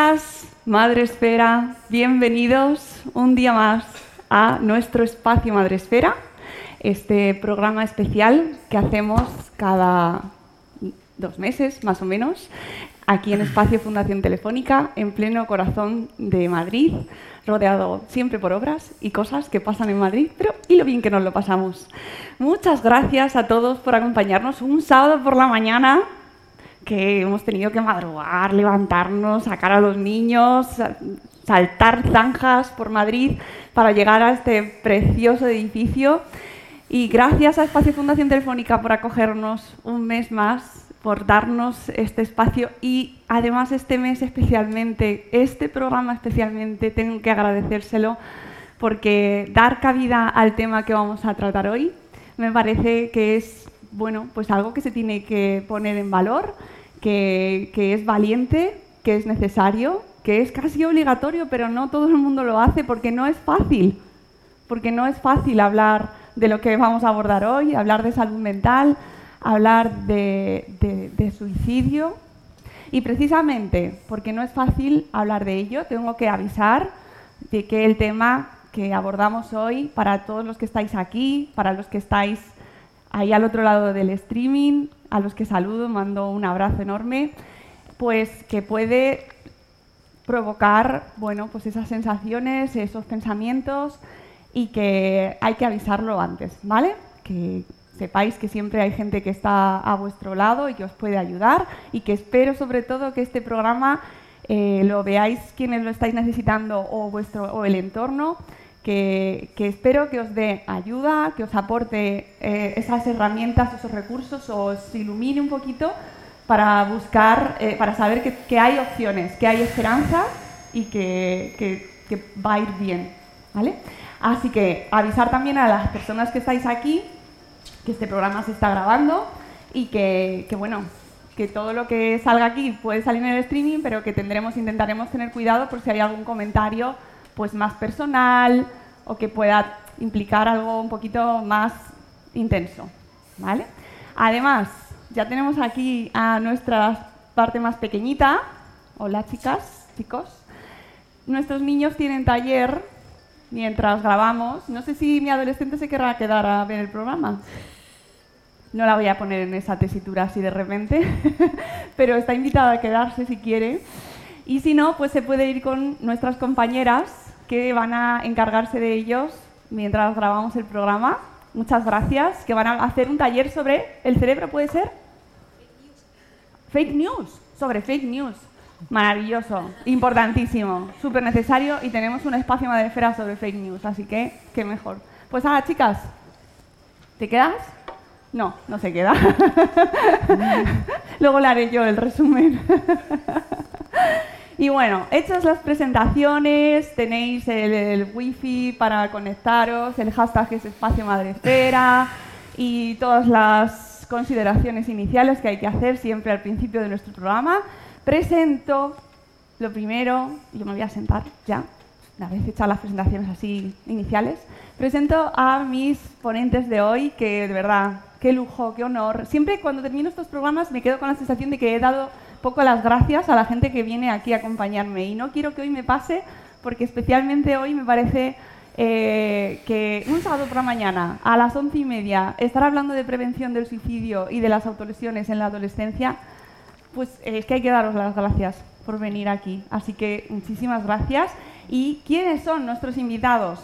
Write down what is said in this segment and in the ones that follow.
días, Madre Esfera. Bienvenidos un día más a nuestro espacio Madre Esfera, este programa especial que hacemos cada dos meses, más o menos, aquí en Espacio Fundación Telefónica, en pleno corazón de Madrid, rodeado siempre por obras y cosas que pasan en Madrid, pero y lo bien que nos lo pasamos. Muchas gracias a todos por acompañarnos un sábado por la mañana que hemos tenido que madrugar, levantarnos, sacar a los niños, sa- saltar zanjas por Madrid para llegar a este precioso edificio. Y gracias a Espacio Fundación Telefónica por acogernos un mes más, por darnos este espacio y además este mes especialmente, este programa especialmente, tengo que agradecérselo porque dar cabida al tema que vamos a tratar hoy me parece que es bueno, pues algo que se tiene que poner en valor, que, es valiente, que es necesario, que es casi obligatorio, pero no todo el mundo lo hace porque no es fácil. Porque no es fácil hablar de lo que vamos a abordar hoy, hablar de salud mental, hablar de suicidio. Y precisamente porque no es fácil hablar de ello, tengo que avisar de que el tema que abordamos hoy, para todos los que estáis aquí, para los que estáis ahí al otro lado del streaming, a los que saludo, mando un abrazo enorme, pues que puede provocar, bueno, pues esas sensaciones, esos pensamientos y que hay que avisarlo antes, ¿vale? Que sepáis que siempre hay gente que está a vuestro lado y que os puede ayudar y que espero sobre todo que este programa eh, lo veáis quienes lo estáis necesitando o, vuestro, o el entorno, que, que espero que os dé ayuda, que os aporte eh, esas herramientas, esos recursos, os ilumine un poquito para buscar, eh, para saber que, que hay opciones, que hay esperanza y que, que- que va a ir bien. ¿vale? Así que avisar también a las personas que estáis aquí que este programa se está grabando y que, que, bueno, que todo lo que salga aquí puede salir en el streaming, pero que tendremos, intentaremos tener cuidado por si hay algún comentario pues más personal o que pueda implicar algo un poquito más intenso, ¿vale? Además, ya tenemos aquí a nuestra parte más pequeñita. Hola, chicas, chicos. Nuestros niños tienen taller mientras grabamos. No sé si mi adolescente se querrá quedar a ver el programa. No la voy a poner en esa tesitura así de repente, pero está invitada a quedarse si quiere. Y si no, pues se puede ir con nuestras compañeras que van a encargarse de ellos mientras grabamos el programa. Muchas gracias, que van a hacer un taller sobre el cerebro, ¿puede ser? Fake news, sobre fake news. Maravilloso, importantísimo, súper necesario y tenemos un espacio madrefera sobre fake news, así que qué mejor. Pues ahora, chicas, ¿te quedas? No, no se queda. Luego le haré yo el resumen. y bueno, hechas las presentaciones, tenéis el, el wifi para conectaros, el hashtag es espacio madrefera y todas las consideraciones iniciales que hay que hacer siempre al principio de nuestro programa. Presento lo primero, yo me voy a sentar ya, una vez hechas las presentaciones así iniciales, presento a mis ponentes de hoy, que de verdad, qué lujo, qué honor. Siempre cuando termino estos programas me quedo con la sensación de que he dado poco las gracias a la gente que viene aquí a acompañarme y no quiero que hoy me pase porque especialmente hoy me parece eh, que un sábado por la mañana a las once y media estar hablando de prevención del suicidio y de las autolesiones en la adolescencia, pues eh, es que hay que daros las gracias por venir aquí. Así que muchísimas gracias. ¿Y quiénes son nuestros invitados?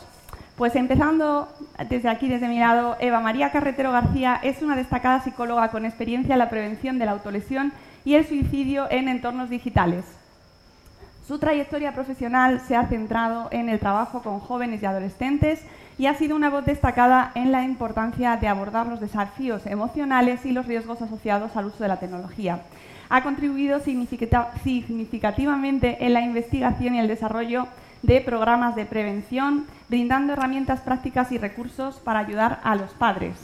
Pues empezando desde aquí, desde mi lado, Eva María Carretero García es una destacada psicóloga con experiencia en la prevención de la autolesión y el suicidio en entornos digitales. Su trayectoria profesional se ha centrado en el trabajo con jóvenes y adolescentes y ha sido una voz destacada en la importancia de abordar los desafíos emocionales y los riesgos asociados al uso de la tecnología. Ha contribuido significativamente en la investigación y el desarrollo de programas de prevención, brindando herramientas prácticas y recursos para ayudar a los padres,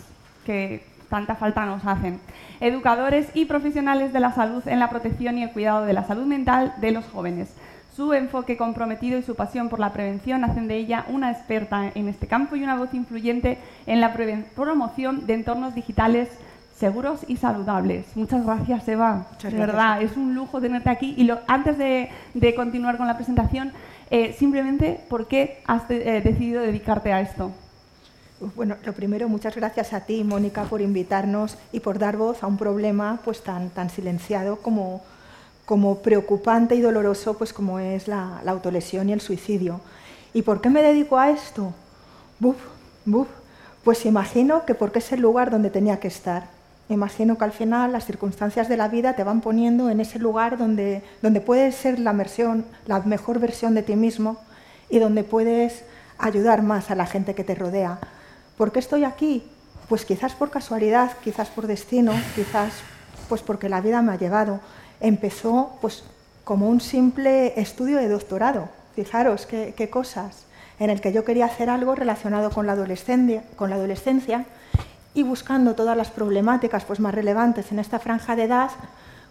tanta falta nos hacen, educadores y profesionales de la salud en la protección y el cuidado de la salud mental de los jóvenes. Su enfoque comprometido y su pasión por la prevención hacen de ella una experta en este campo y una voz influyente en la promoción de entornos digitales seguros y saludables. Muchas gracias, Eva. de verdad, es un lujo tenerte aquí. Y antes de, continuar con la presentación, eh, simplemente, ¿por qué has eh, decidido dedicarte a esto? Bueno, lo primero, muchas gracias a ti, Mónica, por invitarnos y por dar voz a un problema pues tan, tan silenciado como, como preocupante y doloroso pues como es la, autolesión y el suicidio. ¿Y por qué me dedico a esto? Buf, buf. Pues imagino que porque es el lugar donde tenía que estar. Imagino que al final las circunstancias de la vida te van poniendo en ese lugar donde, donde puedes ser la, versión, la mejor versión de ti mismo y donde puedes ayudar más a la gente que te rodea. ¿Por qué estoy aquí? Pues quizás por casualidad, quizás por destino, quizás pues porque la vida me ha llevado. Empezó pues como un simple estudio de doctorado. Fijaros qué, cosas en el que yo quería hacer algo relacionado con la adolescencia, con la adolescencia y buscando todas las problemáticas pues, más relevantes en esta franja de edad,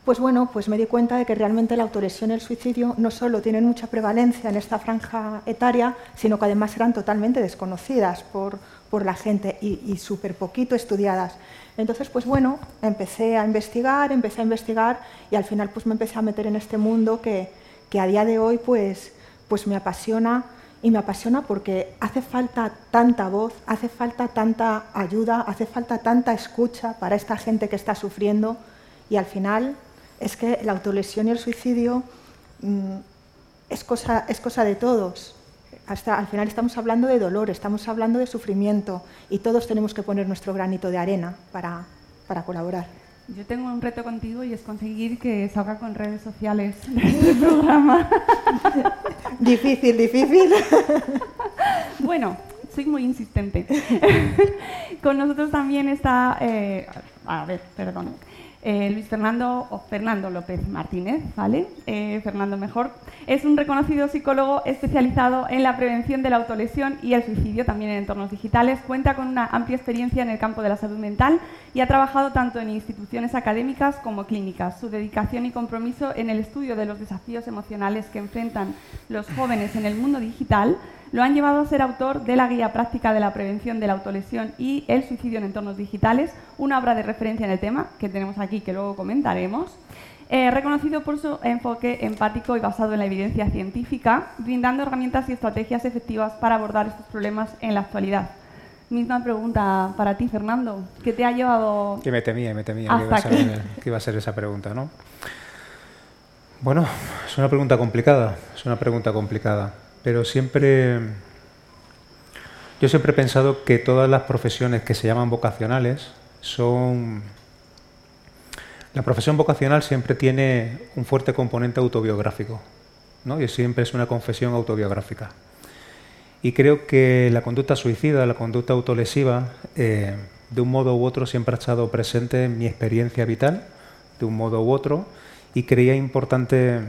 pues bueno, pues me di cuenta de que realmente la autolesión y el suicidio no solo tienen mucha prevalencia en esta franja etaria, sino que además eran totalmente desconocidas por, por la gente y, y súper poquito estudiadas. Entonces, pues bueno, empecé a investigar, empecé a investigar y al final pues me empecé a meter en este mundo que, que a día de hoy pues, pues me apasiona y me apasiona porque hace falta tanta voz, hace falta tanta ayuda, hace falta tanta escucha para esta gente que está sufriendo y al final es que la autolesión y el suicidio mm, es, cosa, es cosa de todos. Hasta al final estamos hablando de dolor, estamos hablando de sufrimiento y todos tenemos que poner nuestro granito de arena para, para colaborar. Yo tengo un reto contigo y es conseguir que salga con redes sociales este programa. difícil, difícil. bueno, soy muy insistente. con nosotros también está, eh, a ver, perdón, eh, Luis Fernando Fernando López Martínez, ¿vale? Eh, Fernando mejor. Es un reconocido psicólogo especializado en la prevención de la autolesión y el suicidio también en entornos digitales. Cuenta con una amplia experiencia en el campo de la salud mental y ha trabajado tanto en instituciones académicas como clínicas. Su dedicación y compromiso en el estudio de los desafíos emocionales que enfrentan los jóvenes en el mundo digital lo han llevado a ser autor de la Guía Práctica de la Prevención de la Autolesión y el Suicidio en Entornos Digitales, una obra de referencia en el tema que tenemos aquí que luego comentaremos. Eh, reconocido por su enfoque empático y basado en la evidencia científica, brindando herramientas y estrategias efectivas para abordar estos problemas en la actualidad. Misma pregunta para ti, Fernando. ¿Qué te ha llevado...? Que me temía, me temía que iba a ser esa pregunta, ¿no? Bueno, es una pregunta complicada, es una pregunta complicada pero siempre yo siempre he pensado que todas las profesiones que se llaman vocacionales son la profesión vocacional siempre tiene un fuerte componente autobiográfico, ¿no? Y siempre es una confesión autobiográfica. Y creo que la conducta suicida, la conducta autolesiva, eh, de un modo u otro siempre ha estado presente en mi experiencia vital, de un modo u otro, y creía importante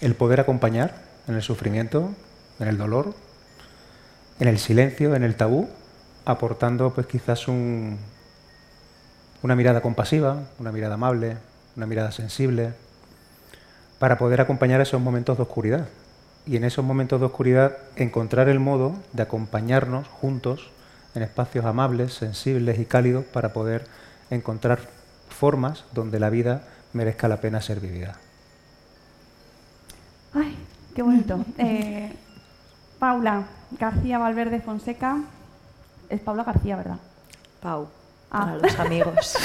el poder acompañar en el sufrimiento, en el dolor, en el silencio, en el tabú, aportando pues quizás un, una mirada compasiva, una mirada amable, una mirada sensible, para poder acompañar esos momentos de oscuridad. Y en esos momentos de oscuridad encontrar el modo de acompañarnos juntos en espacios amables, sensibles y cálidos para poder encontrar formas donde la vida merezca la pena ser vivida. Ay, Qué bonito. Eh, Paula García Valverde Fonseca. Es Paula García, ¿verdad? Pau. Ah. Para los amigos.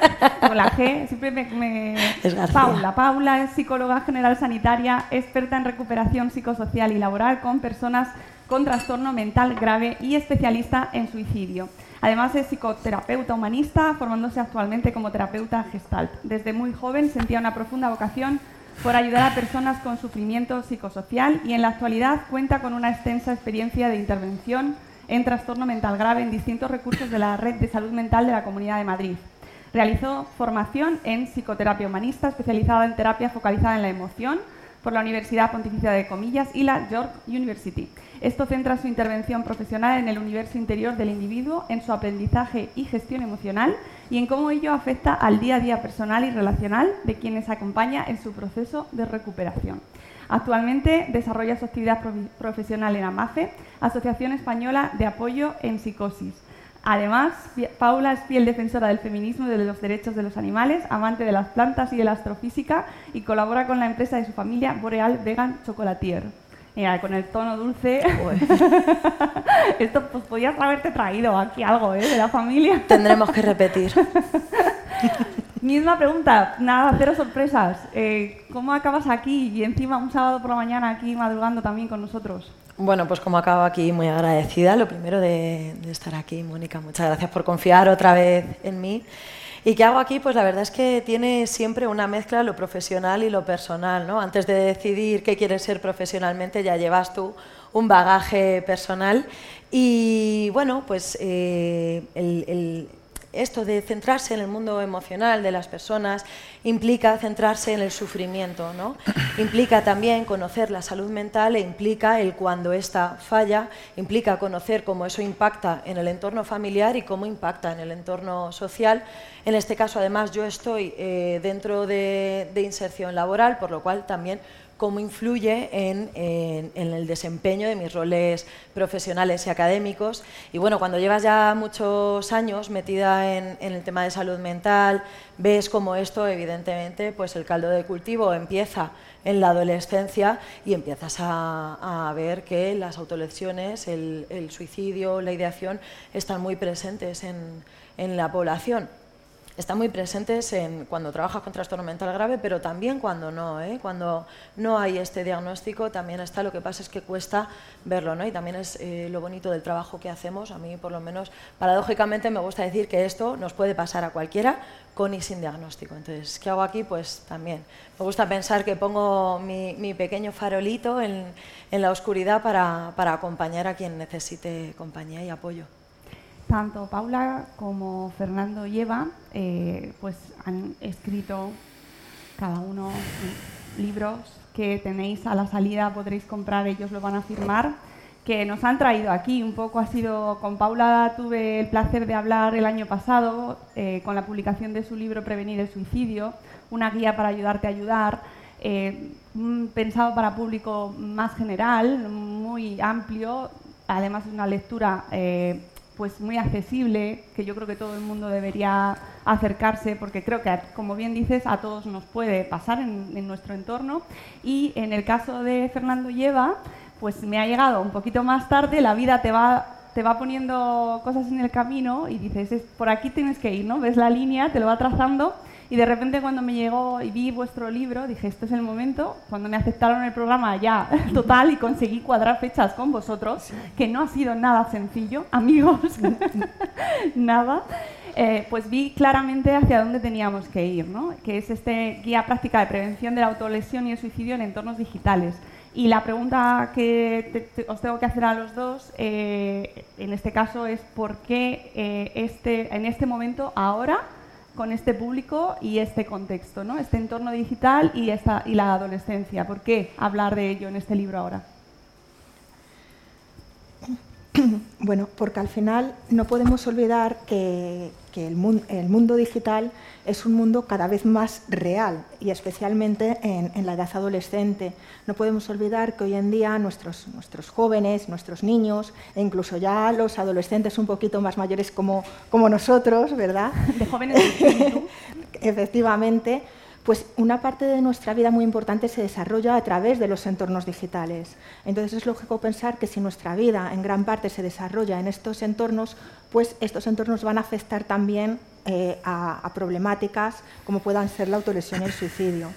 Con la G, siempre me, Es Paula. Paula es psicóloga general sanitaria, experta en recuperación psicosocial y laboral con personas con trastorno mental grave y especialista en suicidio. Además es psicoterapeuta humanista, formándose actualmente como terapeuta gestalt. Desde muy joven sentía una profunda vocación por ayudar a personas con sufrimiento psicosocial y en la actualidad cuenta con una extensa experiencia de intervención en trastorno mental grave en distintos recursos de la Red de Salud Mental de la Comunidad de Madrid. Realizó formación en psicoterapia humanista especializada en terapia focalizada en la emoción por la Universidad Pontificia de Comillas y la York University. Esto centra su intervención profesional en el universo interior del individuo, en su aprendizaje y gestión emocional y en cómo ello afecta al día a día personal y relacional de quienes acompaña en su proceso de recuperación. Actualmente desarrolla su actividad profesional en AMACE, Asociación Española de Apoyo en Psicosis, Además, Paula es fiel defensora del feminismo y de los derechos de los animales, amante de las plantas y de la astrofísica y colabora con la empresa de su familia Boreal Vegan Chocolatier. Mira, con el tono dulce. Esto pues podías haberte traído aquí algo ¿eh? de la familia. Tendremos que repetir. Misma pregunta, nada, cero sorpresas. Eh, ¿Cómo acabas aquí y encima un sábado por la mañana aquí madrugando también con nosotros? Bueno, pues como acabo aquí muy agradecida, lo primero de, estar aquí, Mónica, muchas gracias por confiar otra vez en mí. ¿Y qué hago aquí? Pues la verdad es que tiene siempre una mezcla lo profesional y lo personal. ¿no? Antes de decidir qué quieres ser profesionalmente, ya llevas tú un bagaje personal. Y bueno, pues eh, el, esto de centrarse en el mundo emocional de las personas implica centrarse en el sufrimiento, ¿no? implica también conocer la salud mental e implica el cuando ésta falla, implica conocer cómo eso impacta en el entorno familiar y cómo impacta en el entorno social. En este caso, además, yo estoy eh, dentro de, de inserción laboral, por lo cual también cómo influye en, el desempeño de mis roles profesionales y académicos. Y bueno, cuando llevas ya muchos años metida en, el tema de salud mental, ves cómo esto, evidentemente, pues el caldo de cultivo empieza en la adolescencia y empiezas a, ver que las autolesiones, el, suicidio, la ideación están muy presentes en la población están muy presentes en cuando trabajas con trastorno mental grave, pero también cuando no. ¿eh? Cuando no hay este diagnóstico también está, lo que pasa es que cuesta verlo. ¿no? Y también es eh, lo bonito del trabajo que hacemos. A mí, por lo menos, paradójicamente me gusta decir que esto nos puede pasar a cualquiera con y sin diagnóstico. Entonces, ¿qué hago aquí? Pues también me gusta pensar que pongo mi, pequeño farolito en, la oscuridad para acompañar a quien necesite compañía y apoyo tanto Paula como Fernando y eh, pues han escrito cada uno libros que tenéis a la salida, podréis comprar, ellos lo van a firmar, que nos han traído aquí. Un poco ha sido, con Paula tuve el placer de hablar el año pasado eh, con la publicación de su libro Prevenir el suicidio, una guía para ayudarte a ayudar. Eh, pensado para público más general, muy amplio, además de una lectura pues muy accesible, que yo creo que todo el mundo debería acercarse, porque creo que, como bien dices, a todos nos puede pasar en, nuestro entorno. Y en el caso de Fernando Lleva, pues me ha llegado un poquito más tarde, la vida te va, te va poniendo cosas en el camino y dices, es, por aquí tienes que ir, ¿no? Ves la línea, te lo va trazando y de repente cuando me llegó y vi vuestro libro, dije, esto es el momento, cuando me aceptaron el programa ya total y conseguí cuadrar fechas con vosotros, que no ha sido nada sencillo, amigos, nada, eh, pues vi claramente hacia dónde teníamos que ir, ¿no? que es este guía práctica de prevención de la autolesión y el suicidio en entornos digitales. Y la pregunta que os tengo que hacer a los dos, eh, en este caso, es por qué eh, este, en este momento, ahora, con este público y este contexto, ¿no? este entorno digital y, y la adolescencia. ¿Por qué hablar de ello en este libro ahora? Bueno, porque al final no podemos olvidar que, el, mundo, digital es un mundo cada vez más real y especialmente en, la edad adolescente. No podemos olvidar que hoy en día nuestros, nuestros jóvenes, nuestros niños e incluso ya los adolescentes un poquito más mayores como, como nosotros, ¿verdad? De jóvenes. Efectivamente, pues una parte de nuestra vida muy importante se desarrolla a través de los entornos digitales. Entonces es lógico pensar que si nuestra vida en gran parte se desarrolla en estos entornos, pues estos entornos van a afectar también eh, a, problemáticas como puedan ser la autolesión y el suicidio.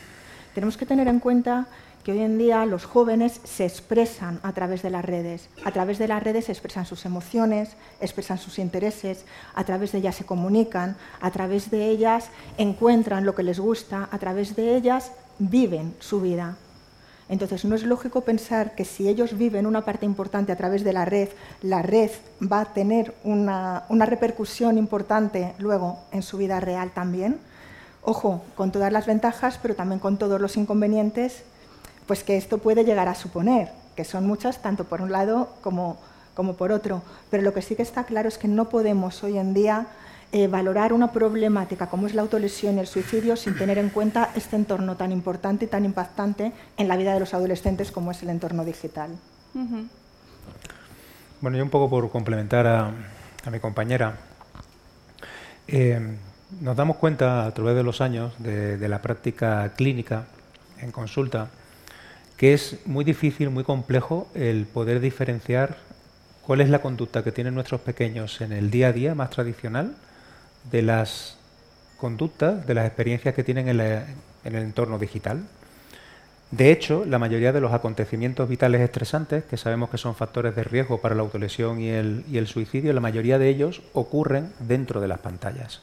Tenemos que tener en cuenta que hoy en día los jóvenes se expresan a través de las redes. A través de las redes se expresan sus emociones, expresan sus intereses, a través de ellas se comunican, a través de ellas encuentran lo que les gusta, a través de ellas viven su vida. Entonces, no es lógico pensar que si ellos viven una parte importante a través de la red, la red va a tener una, una repercusión importante luego en su vida real también. Ojo, con todas las ventajas, pero también con todos los inconvenientes pues que esto puede llegar a suponer, que son muchas tanto por un lado como, como por otro. Pero lo que sí que está claro es que no podemos hoy en día eh, valorar una problemática como es la autolesión y el suicidio sin tener en cuenta este entorno tan importante y tan impactante en la vida de los adolescentes como es el entorno digital. Bueno, yo un poco por complementar a, mi compañera, eh, nos damos cuenta a través de los años de la práctica clínica en consulta que es muy difícil, muy complejo el poder diferenciar cuál es la conducta que tienen nuestros pequeños en el día a día más tradicional de las conductas, de las experiencias que tienen en, el entorno digital. De hecho, la mayoría de los acontecimientos vitales estresantes, que sabemos que son factores de riesgo para la autolesión y el, y el suicidio, la mayoría de ellos ocurren dentro de las pantallas.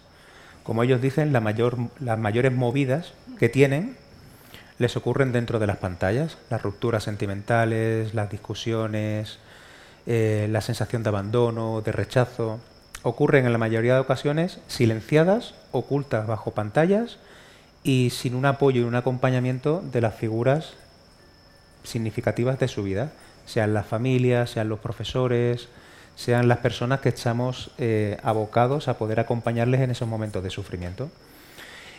Como ellos dicen, la mayor, las mayores movidas que tienen les ocurren dentro de las pantallas, las rupturas sentimentales, las discusiones, eh, la sensación de abandono, de rechazo, ocurren en la mayoría de ocasiones silenciadas, ocultas bajo pantallas y sin un apoyo y un acompañamiento de las figuras significativas de su vida, sean las familias, sean los profesores, sean las personas que estamos eh, abocados a poder acompañarles en esos momentos de sufrimiento.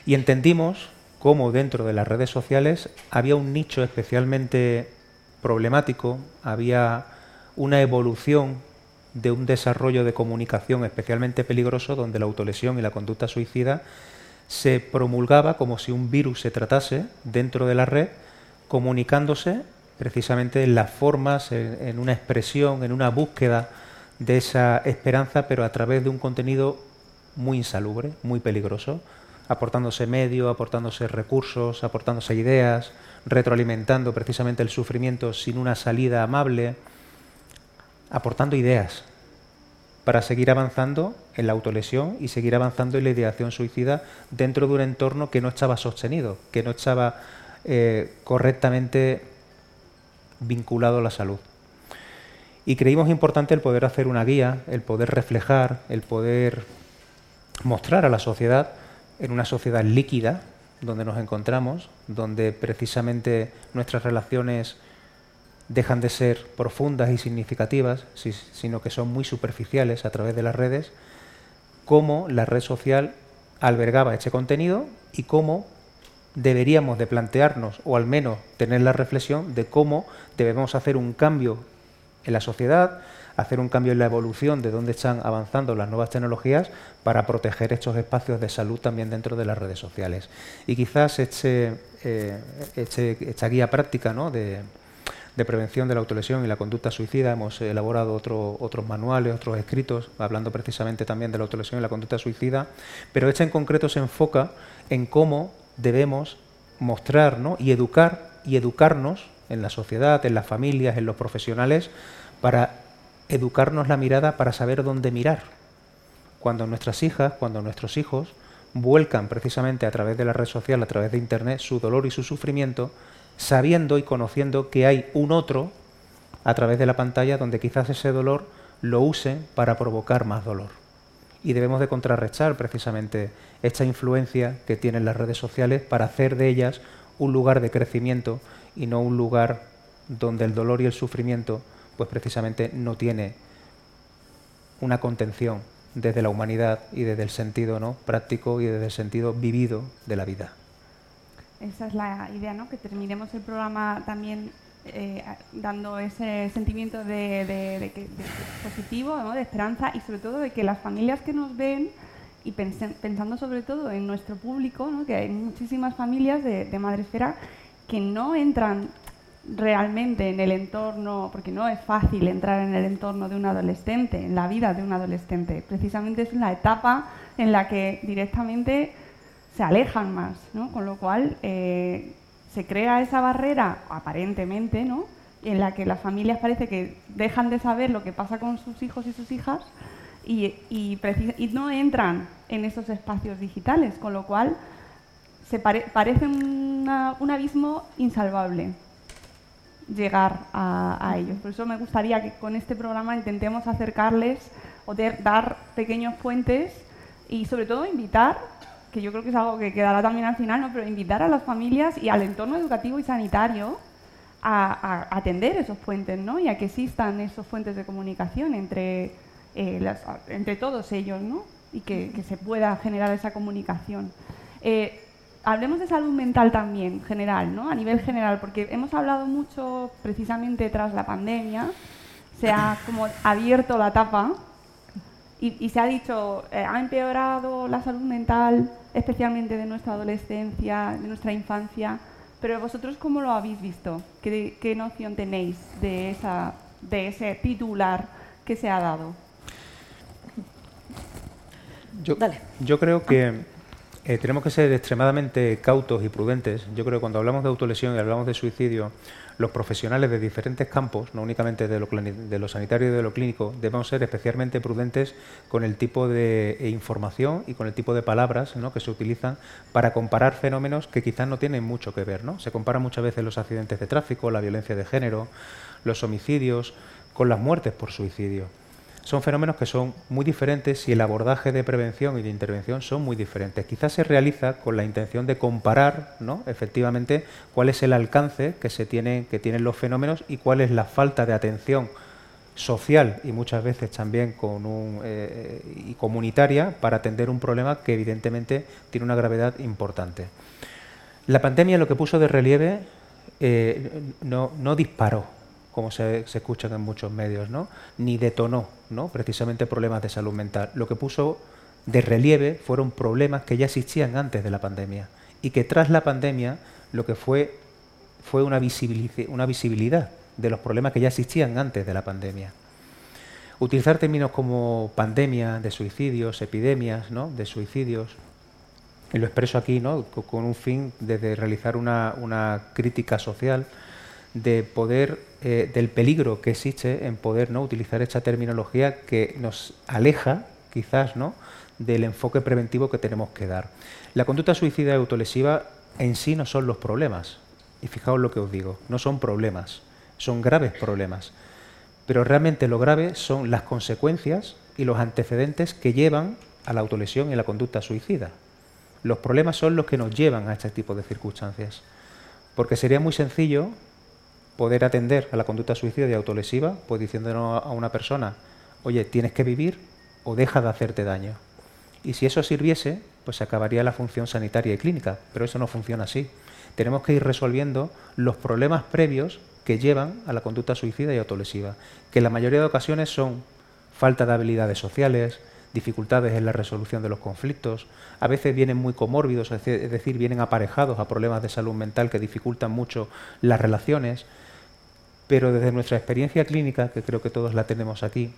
Y entendimos cómo dentro de las redes sociales había un nicho especialmente problemático, había una evolución de un desarrollo de comunicación especialmente peligroso donde la autolesión y la conducta suicida se promulgaba como si un virus se tratase dentro de la red, comunicándose precisamente en las formas, en, una expresión, en una búsqueda de esa esperanza, pero a través de un contenido muy insalubre, muy peligroso, aportándose medios, aportándose recursos, aportándose ideas, retroalimentando precisamente el sufrimiento sin una salida amable, aportando ideas para seguir avanzando en la autolesión y seguir avanzando en la ideación suicida dentro de un entorno que no estaba sostenido, que no estaba eh, correctamente vinculado a la salud. Y creímos importante el poder hacer una guía, el poder reflejar, el poder mostrar a la sociedad en una sociedad líquida donde nos encontramos, donde precisamente nuestras relaciones dejan de ser profundas y significativas, sino que son muy superficiales a través de las redes, cómo la red social albergaba este contenido y cómo deberíamos de plantearnos, o al menos tener la reflexión de cómo debemos hacer un cambio en la sociedad, hacer un cambio en la evolución de dónde están avanzando las nuevas tecnologías para proteger estos espacios de salud también dentro de las redes sociales. Y quizás este, eh, este esta guía práctica de, prevención de la autolesión y la conducta suicida, hemos elaborado otros manuales, otros escritos, hablando precisamente también de la autolesión y la conducta suicida, pero este en concreto se enfoca en cómo debemos mostrar y educar y educarnos en la sociedad, en las familias, en los profesionales, para educarnos la mirada para saber dónde mirar. Cuando nuestras hijas, cuando nuestros hijos vuelcan precisamente a través de la red social, a través de Internet, su dolor y su sufrimiento, sabiendo y conociendo que hay un otro a través de la pantalla donde quizás ese dolor lo use para provocar más dolor. Y debemos de contrarrestar precisamente esta influencia que tienen las redes sociales para hacer de ellas un lugar de crecimiento y no un lugar donde el dolor y el sufrimiento pues precisamente no tiene una contención desde la humanidad y desde el sentido ¿no? práctico y desde el sentido vivido de la vida. Esa es la idea, ¿no? que terminemos el programa también eh, dando ese sentimiento de, positivo, de esperanza y sobre todo de que las familias que nos ven y pensando sobre todo en nuestro público, que hay muchísimas familias de, de Madresfera que no entran realmente en el entorno, porque no es fácil entrar en el entorno de un adolescente, en la vida de un adolescente. Precisamente es la etapa en la que directamente se alejan más, ¿no? Con lo cual, eh, se crea esa barrera, aparentemente, ¿no? en la que las familias parece que dejan de saber lo que pasa con sus hijos y sus hijas y, no entran en esos espacios digitales, con lo cual se parece un abismo insalvable llegar a, ellos. Por eso me gustaría que con este programa intentemos acercarles o dar pequeños puentes y sobre todo invitar, que yo creo que es algo que quedará también al final, ¿no? pero invitar a las familias y al entorno educativo y sanitario a, atender esos puentes ¿no? y a que existan esos fuentes de comunicación entre, eh, entre todos ellos ¿no? y que, se pueda generar esa comunicación. Eh, hablemos de salud mental también, general, ¿no? A nivel general, porque hemos hablado mucho precisamente tras la pandemia, se ha como abierto la tapa y, se ha dicho, eh, ha empeorado la salud mental, especialmente de nuestra adolescencia, de nuestra infancia, pero vosotros cómo lo habéis visto? ¿Qué, qué noción tenéis de, esa, de ese titular que se ha dado? Yo, yo creo que eh, tenemos que ser extremadamente cautos y prudentes. Yo creo que cuando hablamos de autolesión y hablamos de suicidio, los profesionales de diferentes campos, no únicamente de lo, de lo sanitario y de lo clínico, debemos ser especialmente prudentes con el tipo de información y con el tipo de palabras que se utilizan para comparar fenómenos que quizás no tienen mucho que ver. ¿no? Se comparan muchas veces los accidentes de tráfico, la violencia de género, los homicidios, con las muertes por suicidio son fenómenos que son muy diferentes y el abordaje de prevención y de intervención son muy diferentes. Quizás se realiza con la intención de comparar, ¿no? efectivamente, cuál es el alcance que se tiene, que tienen los fenómenos y cuál es la falta de atención social y muchas veces también con un, eh, y comunitaria para atender un problema que evidentemente tiene una gravedad importante. La pandemia lo que puso de relieve eh, no, no disparó como se, escuchan en muchos medios, ¿no? ni detonó ¿no? precisamente problemas de salud mental. Lo que puso de relieve fueron problemas que ya existían antes de la pandemia y que tras la pandemia lo que fue fue una, una visibilidad de los problemas que ya existían antes de la pandemia. Utilizar términos como pandemia de suicidios, epidemias ¿no? de suicidios, y lo expreso aquí ¿no? con un fin de, realizar una, una crítica social, de poder, eh, del peligro que existe en poder ¿no? utilizar esta terminología que nos aleja, quizás, ¿no? del enfoque preventivo que tenemos que dar. La conducta suicida y autolesiva en sí no son los problemas. Y fijaos lo que os digo, no son problemas, son graves problemas. Pero realmente lo grave son las consecuencias y los antecedentes que llevan a la autolesión y la conducta suicida. Los problemas son los que nos llevan a este tipo de circunstancias. Porque sería muy sencillo poder atender a la conducta suicida y autolesiva, pues diciéndonos a una persona, oye, tienes que vivir o deja de hacerte daño. Y si eso sirviese, pues se acabaría la función sanitaria y clínica, pero eso no funciona así. Tenemos que ir resolviendo los problemas previos que llevan a la conducta suicida y autolesiva, que en la mayoría de ocasiones son falta de habilidades sociales, dificultades en la resolución de los conflictos, a veces vienen muy comórbidos, es decir, vienen aparejados a problemas de salud mental que dificultan mucho las relaciones, pero desde nuestra experiencia clínica, que creo que todos la tenemos aquí,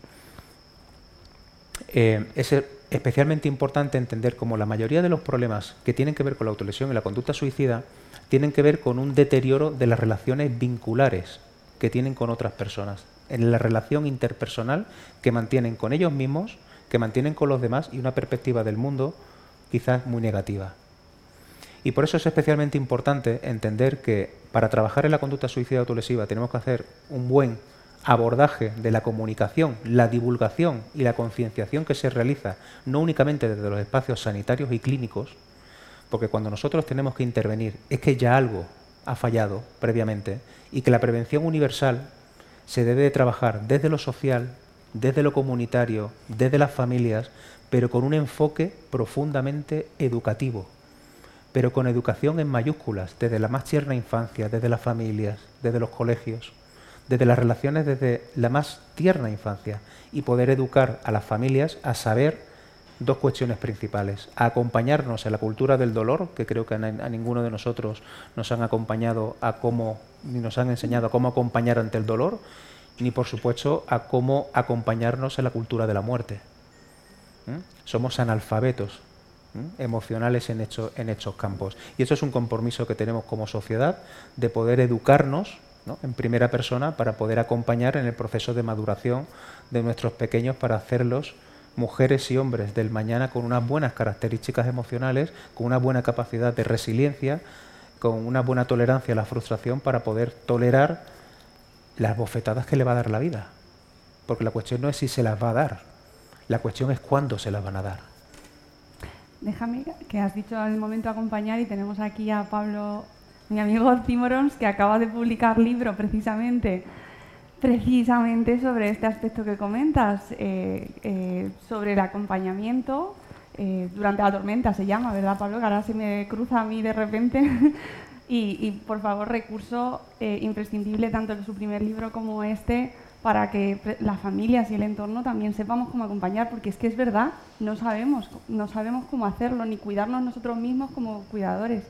eh, es especialmente importante entender cómo la mayoría de los problemas que tienen que ver con la autolesión y la conducta suicida tienen que ver con un deterioro de las relaciones vinculares que tienen con otras personas, en la relación interpersonal que mantienen con ellos mismos, que mantienen con los demás y una perspectiva del mundo quizás muy negativa. Y por eso es especialmente importante entender que para trabajar en la conducta suicida autolesiva tenemos que hacer un buen abordaje de la comunicación, la divulgación y la concienciación que se realiza no únicamente desde los espacios sanitarios y clínicos, porque cuando nosotros tenemos que intervenir es que ya algo ha fallado previamente y que la prevención universal se debe de trabajar desde lo social, desde lo comunitario, desde las familias, pero con un enfoque profundamente educativo, pero con educación en mayúsculas, desde la más tierna infancia, desde las familias, desde los colegios, desde las relaciones desde la más tierna infancia y poder educar a las familias a saber dos cuestiones principales, a acompañarnos en la cultura del dolor, que creo que a, ninguno de nosotros nos han acompañado a cómo, ni nos han enseñado a cómo acompañar ante el dolor, ni por supuesto a cómo acompañarnos en la cultura de la muerte. Somos analfabetos emocionales en, en estos campos. Y eso es un compromiso que tenemos como sociedad de poder educarnos en primera persona para poder acompañar en el proceso de maduración de nuestros pequeños para hacerlos mujeres y hombres del mañana con unas buenas características emocionales, con una buena capacidad de resiliencia, con una buena tolerancia a la frustración para poder tolerar las bofetadas que le va a dar la vida. Porque la cuestión no es si se las va a dar, la cuestión es cuándo se las van a dar. Déjame que has dicho el momento acompañar y tenemos aquí a Pablo, mi amigo Timorons, que acaba de publicar libro precisamente precisamente sobre este aspecto que comentas, eh, eh, sobre el acompañamiento eh, durante la tormenta, se llama, ¿verdad, Pablo? Que ahora se me cruza a mí de repente. y, y, por favor, recurso imprescindible tanto en su primer libro como este para que las familias y el entorno también sepamos cómo acompañar, porque es que es verdad, no sabemos, no sabemos cómo hacerlo, ni cuidarnos nosotros mismos como cuidadores.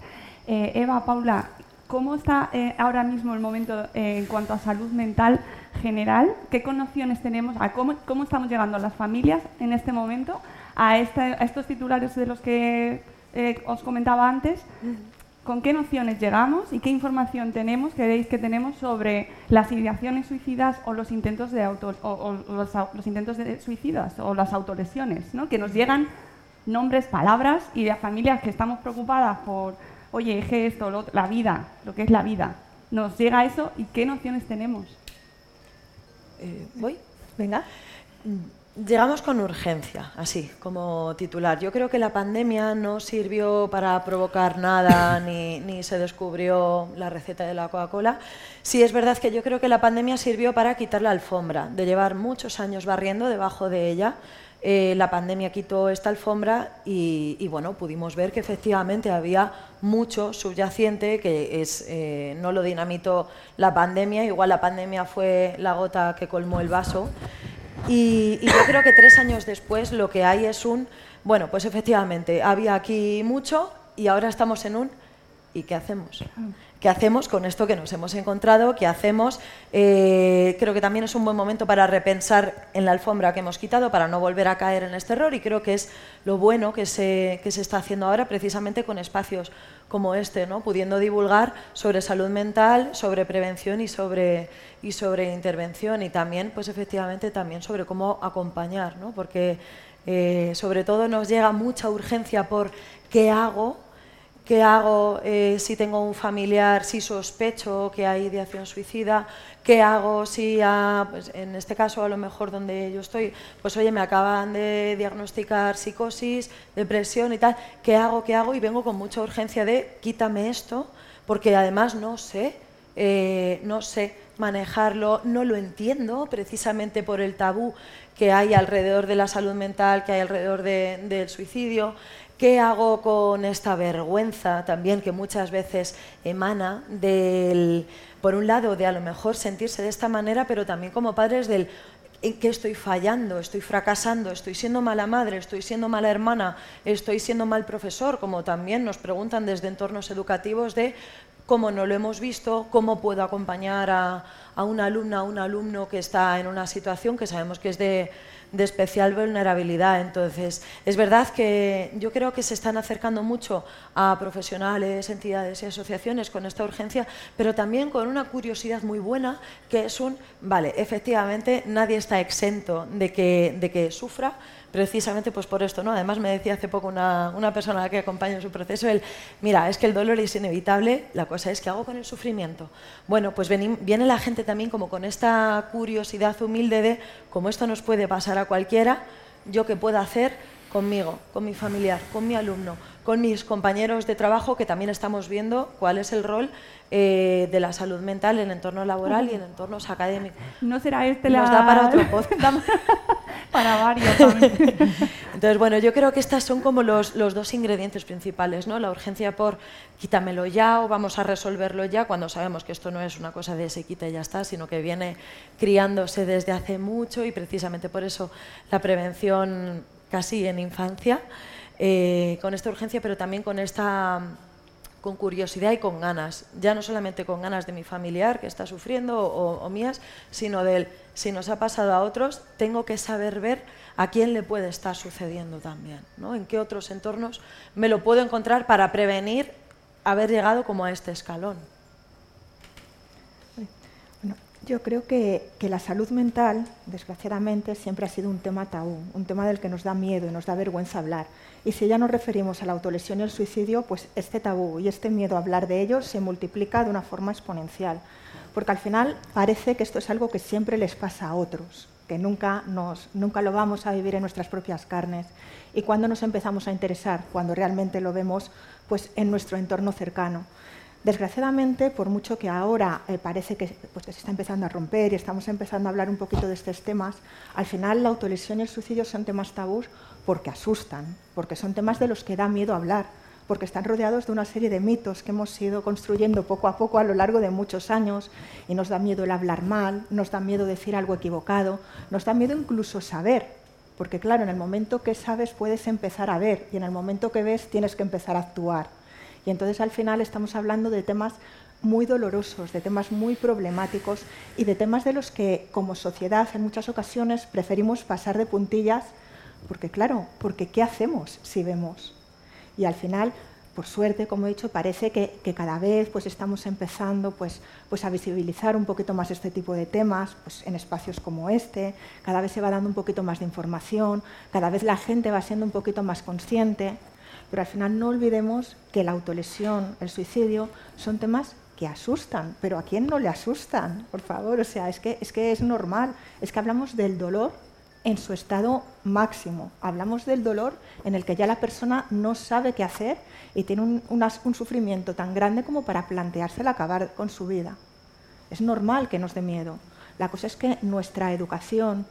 Eva, Paula, ¿Cómo está eh, ahora mismo el momento eh, en cuanto a salud mental general? ¿Qué connociones tenemos? cómo, estamos llegando las familias en este momento a, estos titulares de los que eh, os comentaba antes? ¿Con qué nociones llegamos y qué información tenemos, creéis que tenemos sobre las ideaciones suicidas o los intentos de auto, o, los, intentos de suicidas o las autolesiones, ¿no? que nos llegan nombres, palabras y de familias que estamos preocupadas por oye, eje esto, la vida, lo que es la vida. Nos llega eso y qué nociones tenemos. Eh, ¿Voy? Venga. Llegamos con urgencia, así como titular. Yo creo que la pandemia no sirvió para provocar nada, ni, ni, se descubrió la receta de la Coca-Cola. Sí es verdad que yo creo que la pandemia sirvió para quitar la alfombra, de llevar muchos años barriendo debajo de ella eh, la pandemia quitó esta alfombra y, bueno, pudimos ver que efectivamente había mucho subyacente, que es, eh, no lo dinamitó la pandemia, igual la pandemia fue la gota que colmó el vaso. Y, yo creo que tres años después lo que hay es un, bueno, pues efectivamente, había aquí mucho y ahora estamos en un, ¿y qué hacemos? ¿Qué hacemos con esto que nos hemos encontrado? ¿Qué hacemos? Eh, creo que también es un buen momento para repensar en la alfombra que hemos quitado para no volver a caer en este error y creo que es lo bueno que se, que se está haciendo ahora precisamente con espacios como este, ¿no? pudiendo divulgar sobre salud mental, sobre prevención y sobre, y sobre intervención y también, pues efectivamente, también sobre cómo acompañar, ¿no? porque eh, sobre todo nos llega mucha urgencia por qué hago ¿Qué hago eh, si tengo un familiar, si sospecho que hay ideación suicida? ¿Qué hago si, pues, en este caso, a lo mejor donde yo estoy, pues oye, me acaban de diagnosticar psicosis, depresión y tal? ¿Qué hago? ¿Qué hago? Y vengo con mucha urgencia de quítame esto, porque además no sé, eh, no sé manejarlo, no lo entiendo precisamente por el tabú que hay alrededor de la salud mental, que hay alrededor del suicidio. ¿Qué hago con esta vergüenza también que muchas veces emana del, por un lado, de a lo mejor sentirse de esta manera, pero también como padres del en qué estoy fallando, estoy fracasando, estoy siendo mala madre, estoy siendo mala hermana, estoy siendo mal profesor, como también nos preguntan desde entornos educativos de cómo no lo hemos visto, cómo puedo acompañar a, a una alumna, a un alumno que está en una situación que sabemos que es de de especial vulnerabilidad. Entonces, es verdad que yo creo que se están acercando mucho a profesionales, entidades y asociaciones con esta urgencia, pero también con una curiosidad muy buena, que es un, vale, efectivamente nadie está exento de que, de que sufra, precisamente pues por esto, ¿no? Además me decía hace poco una, una persona que acompaña en su proceso, el, mira, es que el dolor es inevitable, la cosa es que hago con el sufrimiento. Bueno, pues viene la gente también como con esta curiosidad humilde de cómo esto nos puede pasar a cualquiera, yo qué puedo hacer conmigo, con mi familiar, con mi alumno, con mis compañeros de trabajo, que también estamos viendo cuál es el rol eh, de la salud mental en el entorno laboral y en entornos académicos. No será este Nos la... da para otro podcast. para varios. Entonces, bueno, yo creo que estas son como los, los, dos ingredientes principales, ¿no? La urgencia por quítamelo ya o vamos a resolverlo ya, cuando sabemos que esto no es una cosa de se quita y ya está, sino que viene criándose desde hace mucho y precisamente por eso la prevención casi en infancia, eh, con esta urgencia, pero también con esta con curiosidad y con ganas, ya no solamente con ganas de mi familiar que está sufriendo o, mías, sino del, si nos ha pasado a otros, tengo que saber ver a quién le puede estar sucediendo también, ¿no? en qué otros entornos me lo puedo encontrar para prevenir haber llegado como a este escalón. Yo creo que, la salud mental, desgraciadamente, siempre ha sido un tema tabú, un tema del que nos da miedo y nos da vergüenza hablar. Y si ya nos referimos a la autolesión y el suicidio, pues este tabú y este miedo a hablar de ellos se multiplica de una forma exponencial. Porque al final parece que esto es algo que siempre les pasa a otros, que nunca, nos, nunca lo vamos a vivir en nuestras propias carnes. Y cuando nos empezamos a interesar, cuando realmente lo vemos pues, en nuestro entorno cercano. Desgraciadamente, por mucho que ahora eh, parece pues, que, se está empezando a romper y estamos empezando a hablar un poquito de estos temas, al final la autolesión y el suicidio son temas tabús porque asustan, porque son temas de los que da miedo hablar, porque están rodeados de una serie de mitos que hemos ido construyendo poco a poco a lo largo de muchos años y nos da miedo el hablar mal, nos da miedo decir algo equivocado, nos da miedo incluso saber, porque claro, en el momento que sabes puedes empezar a ver y en el momento que ves tienes que empezar a actuar. Y entonces al final estamos hablando de temas muy dolorosos, de temas muy problemáticos y de temas de los que como sociedad en muchas ocasiones preferimos pasar de puntillas, porque claro, porque ¿qué hacemos si vemos? Y al final, por suerte, como he dicho, parece que, cada vez pues, estamos empezando pues, pues, a visibilizar un poquito más este tipo de temas pues, en espacios como este, cada vez se va dando un poquito más de información, cada vez la gente va siendo un poquito más consciente. Pero al final no olvidemos que la autolesión, el suicidio, son temas que asustan, pero ¿a quién no le asustan? Por favor, o sea, es que es, que es normal, es que hablamos del dolor en su estado máximo, hablamos del dolor en el que ya la persona no sabe qué hacer y tiene un, un sufrimiento tan grande como para plantearse acabar con su vida. Es normal que nos dé miedo. La cosa es que nuestra educación,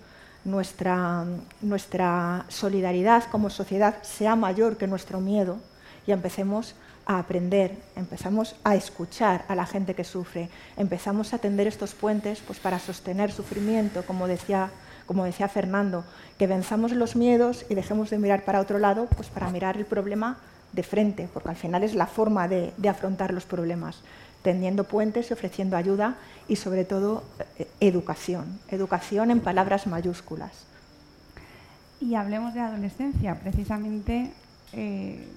nuestra, nuestra solidaridad como sociedad sea mayor que nuestro miedo y empecemos a aprender, empezamos a escuchar a la gente que sufre, empezamos a tender estos puentes pues, para sostener sufrimiento, como decía, como decía Fernando, que venzamos los miedos y dejemos de mirar para otro lado pues, para mirar el problema de frente, porque al final es la forma de, de afrontar los problemas tendiendo puentes y ofreciendo ayuda y sobre todo eh, educación, educación en palabras mayúsculas. Y hablemos de adolescencia, precisamente eh,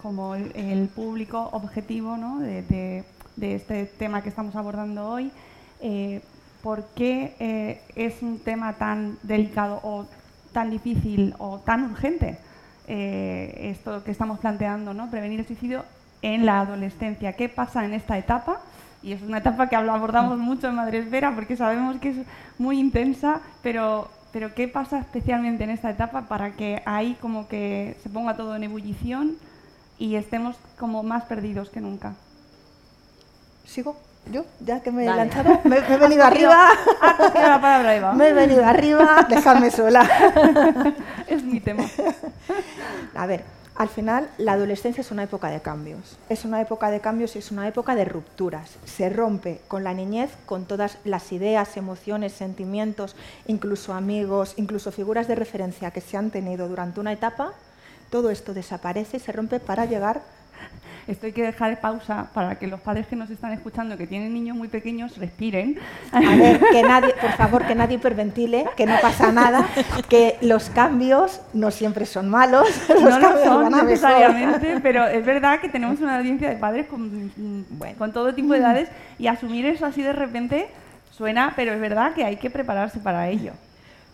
como el, público objetivo de, este tema que estamos abordando hoy. Eh, ¿Por qué es un tema tan delicado o tan difícil o tan urgente esto que estamos planteando, ¿no? prevenir el suicidio en la adolescencia. ¿Qué pasa en esta etapa? Y es una etapa que abordamos mucho en Madre Esfera porque sabemos que es muy intensa, pero, pero ¿qué pasa especialmente en esta etapa para que ahí como que se ponga todo en ebullición y estemos como más perdidos que nunca? ¿Sigo? Yo, ya que me he lanzado, me, he venido arriba. la palabra, Eva. Me he venido arriba, dejadme sola. es mi tema. A ver, al final, la adolescencia es una época de cambios. Es una época de cambios y es una época de rupturas. Se rompe con la niñez, con todas las ideas, emociones, sentimientos, incluso amigos, incluso figuras de referencia que se han tenido durante una etapa. Todo esto desaparece y se rompe para llegar esto hay que dejar pausa para que los padres que nos están escuchando, que tienen niños muy pequeños, respiren. A ver, que nadie, por favor, que nadie hiperventile, que no pasa nada, que los cambios no siempre son malos. no lo son necesariamente, pero es verdad que tenemos una audiencia de padres con, con todo tipo de edades y asumir eso así de repente suena, pero es verdad que hay que prepararse para ello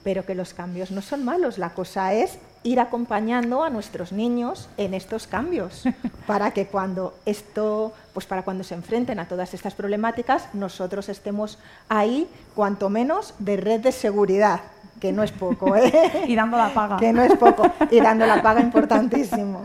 pero que los cambios no son malos. La cosa es ir acompañando a nuestros niños en estos cambios para que cuando esto, pues para cuando se enfrenten a todas estas problemáticas, nosotros estemos ahí, cuanto menos, de red de seguridad, que no es poco, ¿eh? Y dando la paga. Que no es poco, y dando la paga importantísimo.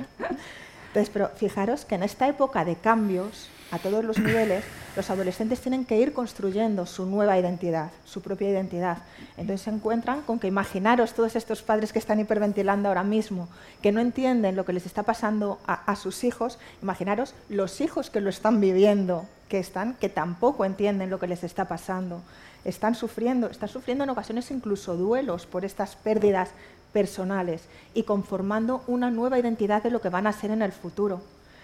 Entonces, pero fijaros que en esta época de cambios, a todos los niveles, los adolescentes tienen que ir construyendo su nueva identidad, su propia identidad. Entonces se encuentran con que imaginaros todos estos padres que están hiperventilando ahora mismo, que no entienden lo que les está pasando a, sus hijos, imaginaros los hijos que lo están viviendo, que están, que tampoco entienden lo que les está pasando. Están sufriendo, están sufriendo en ocasiones incluso duelos por estas pérdidas personales y conformando una nueva identidad de lo que van a ser en el futuro.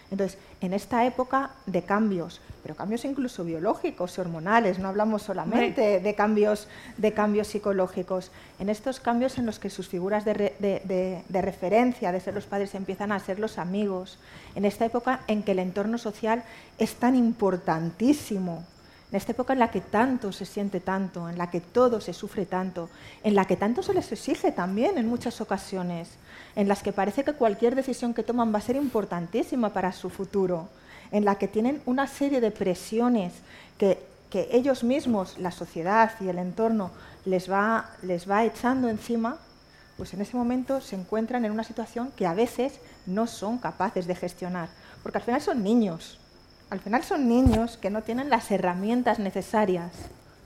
Entonces, en esta época de cambios, pero cambios incluso biológicos y hormonales, no hablamos solamente de cambios, de cambios psicológicos, en estos cambios en los que sus figuras de, referencia de ser los padres empiezan a ser los amigos, en esta época en que el entorno social es tan importantísimo, en esta época en la que tanto se siente tanto, en la que todo se sufre tanto, en la que tanto se les exige también en muchas ocasiones, en las que parece que cualquier decisión que toman va a ser importantísima para su futuro, en la que tienen una serie de presiones que, ellos mismos, la sociedad y el entorno les va, les va echando encima, pues en ese momento se encuentran en una situación que a veces no son capaces de gestionar, porque al final son niños, al final son niños que no tienen las herramientas necesarias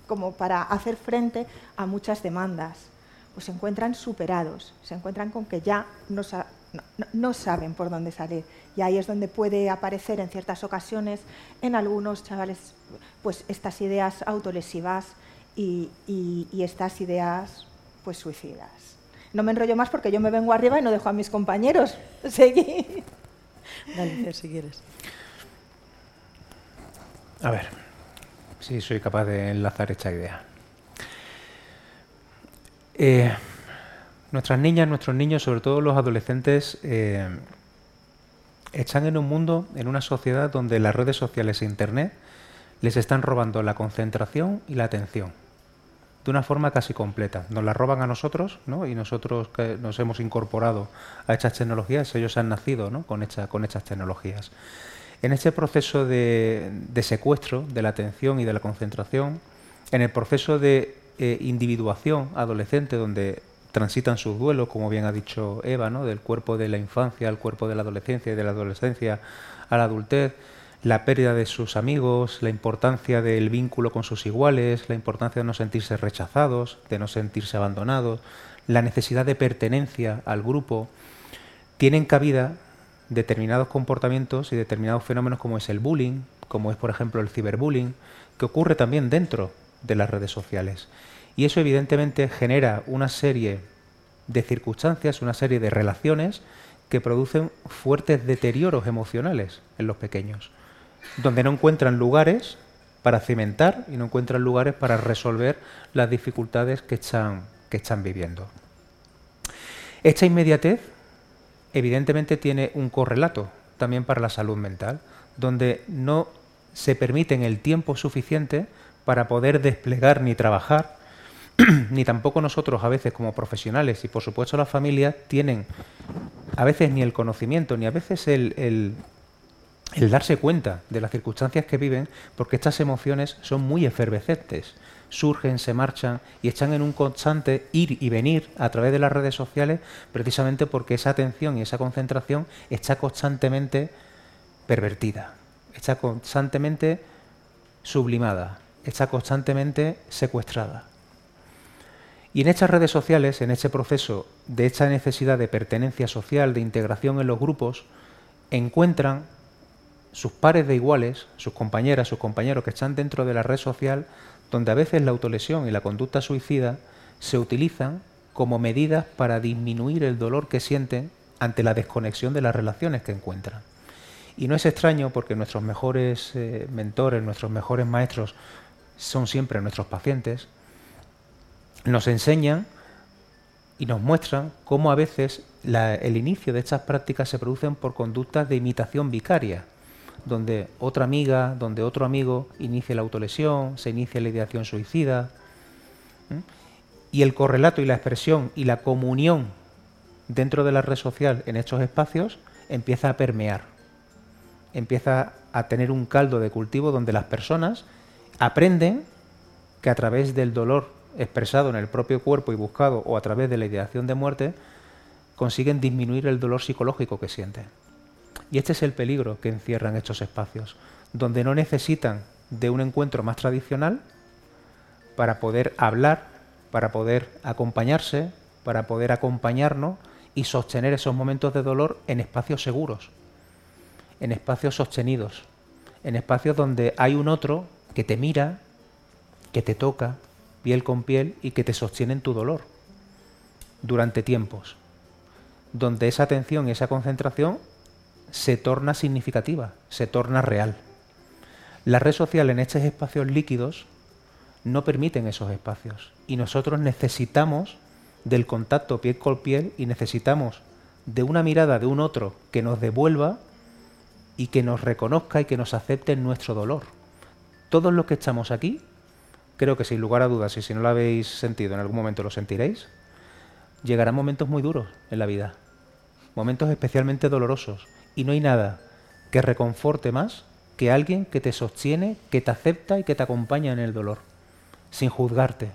como para hacer frente a muchas demandas. Pues se encuentran superados, se encuentran con que ya no, saben por dónde salir. Y ahí es donde puede aparecer en ciertas ocasiones en algunos chavales pues estas ideas autolesivas y, estas ideas pues suicidas. No me enrollo más porque yo me vengo arriba y no dejo a mis compañeros seguir. Dale, si quieres. A ver, si soy capaz de enlazar esta idea. Eh, nuestras niñas, nuestros niños, sobre todo los adolescentes, eh, están en un mundo, en una sociedad donde las redes sociales e Internet les están robando la concentración y la atención de una forma casi completa. Nos la roban a nosotros, ¿no? Y nosotros que nos hemos incorporado a estas tecnologías, ellos han nacido ¿no? con, con estas tecnologías. En este proceso de, secuestro de la atención y de la concentración, en el proceso de eh, individuación adolescente, donde transitan sus duelos, como bien ha dicho Eva, ¿no? del cuerpo de la infancia al cuerpo de la adolescencia y de la adolescencia a la adultez, la pérdida de sus amigos, la importancia del vínculo con sus iguales, la importancia de no sentirse rechazados, de no sentirse abandonados, la necesidad de pertenencia al grupo, tienen cabida determinados comportamientos y determinados fenómenos como es el bullying, como es por ejemplo el ciberbullying, que ocurre también dentro de las redes sociales. Y eso evidentemente genera una serie de circunstancias, una serie de relaciones que producen fuertes deterioros emocionales en los pequeños, donde no encuentran lugares para cimentar y no encuentran lugares para resolver las dificultades que están, que están viviendo. Esta inmediatez evidentemente tiene un correlato también para la salud mental, donde no se permiten el tiempo suficiente para poder desplegar ni trabajar, ni tampoco nosotros a veces como profesionales y por supuesto las familias tienen a veces ni el conocimiento ni a veces el, el, el darse cuenta de las circunstancias que viven, porque estas emociones son muy efervescentes surgen, se marchan y están en un constante ir y venir a través de las redes sociales precisamente porque esa atención y esa concentración está constantemente pervertida, está constantemente sublimada, está constantemente secuestrada. Y en estas redes sociales, en este proceso de esta necesidad de pertenencia social, de integración en los grupos, encuentran sus pares de iguales, sus compañeras, sus compañeros que están dentro de la red social, donde a veces la autolesión y la conducta suicida se utilizan como medidas para disminuir el dolor que sienten ante la desconexión de las relaciones que encuentran. Y no es extraño porque nuestros mejores eh, mentores, nuestros mejores maestros son siempre nuestros pacientes, nos enseñan y nos muestran cómo a veces el inicio de estas prácticas se producen por conductas de imitación vicaria, donde otra amiga, donde otro amigo inicia la autolesión, se inicia la ideación suicida. Y el correlato y la expresión y la comunión dentro de la red social en estos espacios empieza a permear, empieza a tener un caldo de cultivo donde las personas aprenden que a través del dolor expresado en el propio cuerpo y buscado o a través de la ideación de muerte, consiguen disminuir el dolor psicológico que sienten. Y este es el peligro que encierran estos espacios, donde no necesitan de un encuentro más tradicional para poder hablar, para poder acompañarse, para poder acompañarnos y sostener esos momentos de dolor en espacios seguros, en espacios sostenidos, en espacios donde hay un otro que te mira, que te toca piel con piel y que te sostiene en tu dolor durante tiempos, donde esa atención y esa concentración se torna significativa, se torna real. La red social en estos espacios líquidos no permiten esos espacios y nosotros necesitamos del contacto piel con piel y necesitamos de una mirada de un otro que nos devuelva y que nos reconozca y que nos acepte en nuestro dolor. Todos los que estamos aquí, creo que sin lugar a dudas, y si no lo habéis sentido, en algún momento lo sentiréis, llegarán momentos muy duros en la vida, momentos especialmente dolorosos, y no hay nada que reconforte más que alguien que te sostiene, que te acepta y que te acompaña en el dolor, sin juzgarte,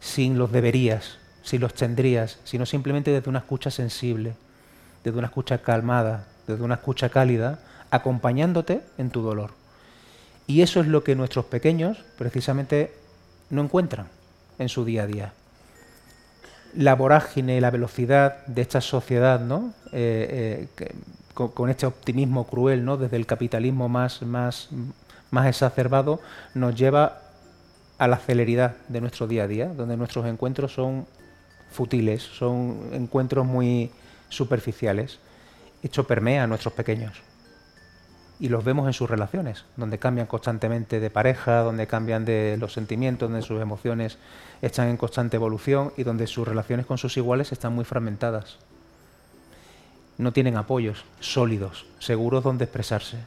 sin los deberías, sin los tendrías, sino simplemente desde una escucha sensible, desde una escucha calmada, desde una escucha cálida, acompañándote en tu dolor. Y eso es lo que nuestros pequeños precisamente no encuentran en su día a día la vorágine, la velocidad de esta sociedad, ¿no? Eh, eh, con, este optimismo cruel, ¿no? Desde el capitalismo más, más, más exacerbado, nos lleva a la celeridad de nuestro día a día, donde nuestros encuentros son futiles, son encuentros muy superficiales. Esto permea a nuestros pequeños y los vemos en sus relaciones, donde cambian constantemente de pareja, donde cambian de los sentimientos, donde sus emociones están en constante evolución y donde sus relaciones con sus iguales están muy fragmentadas. No tienen apoyos sólidos, seguros donde expresarse.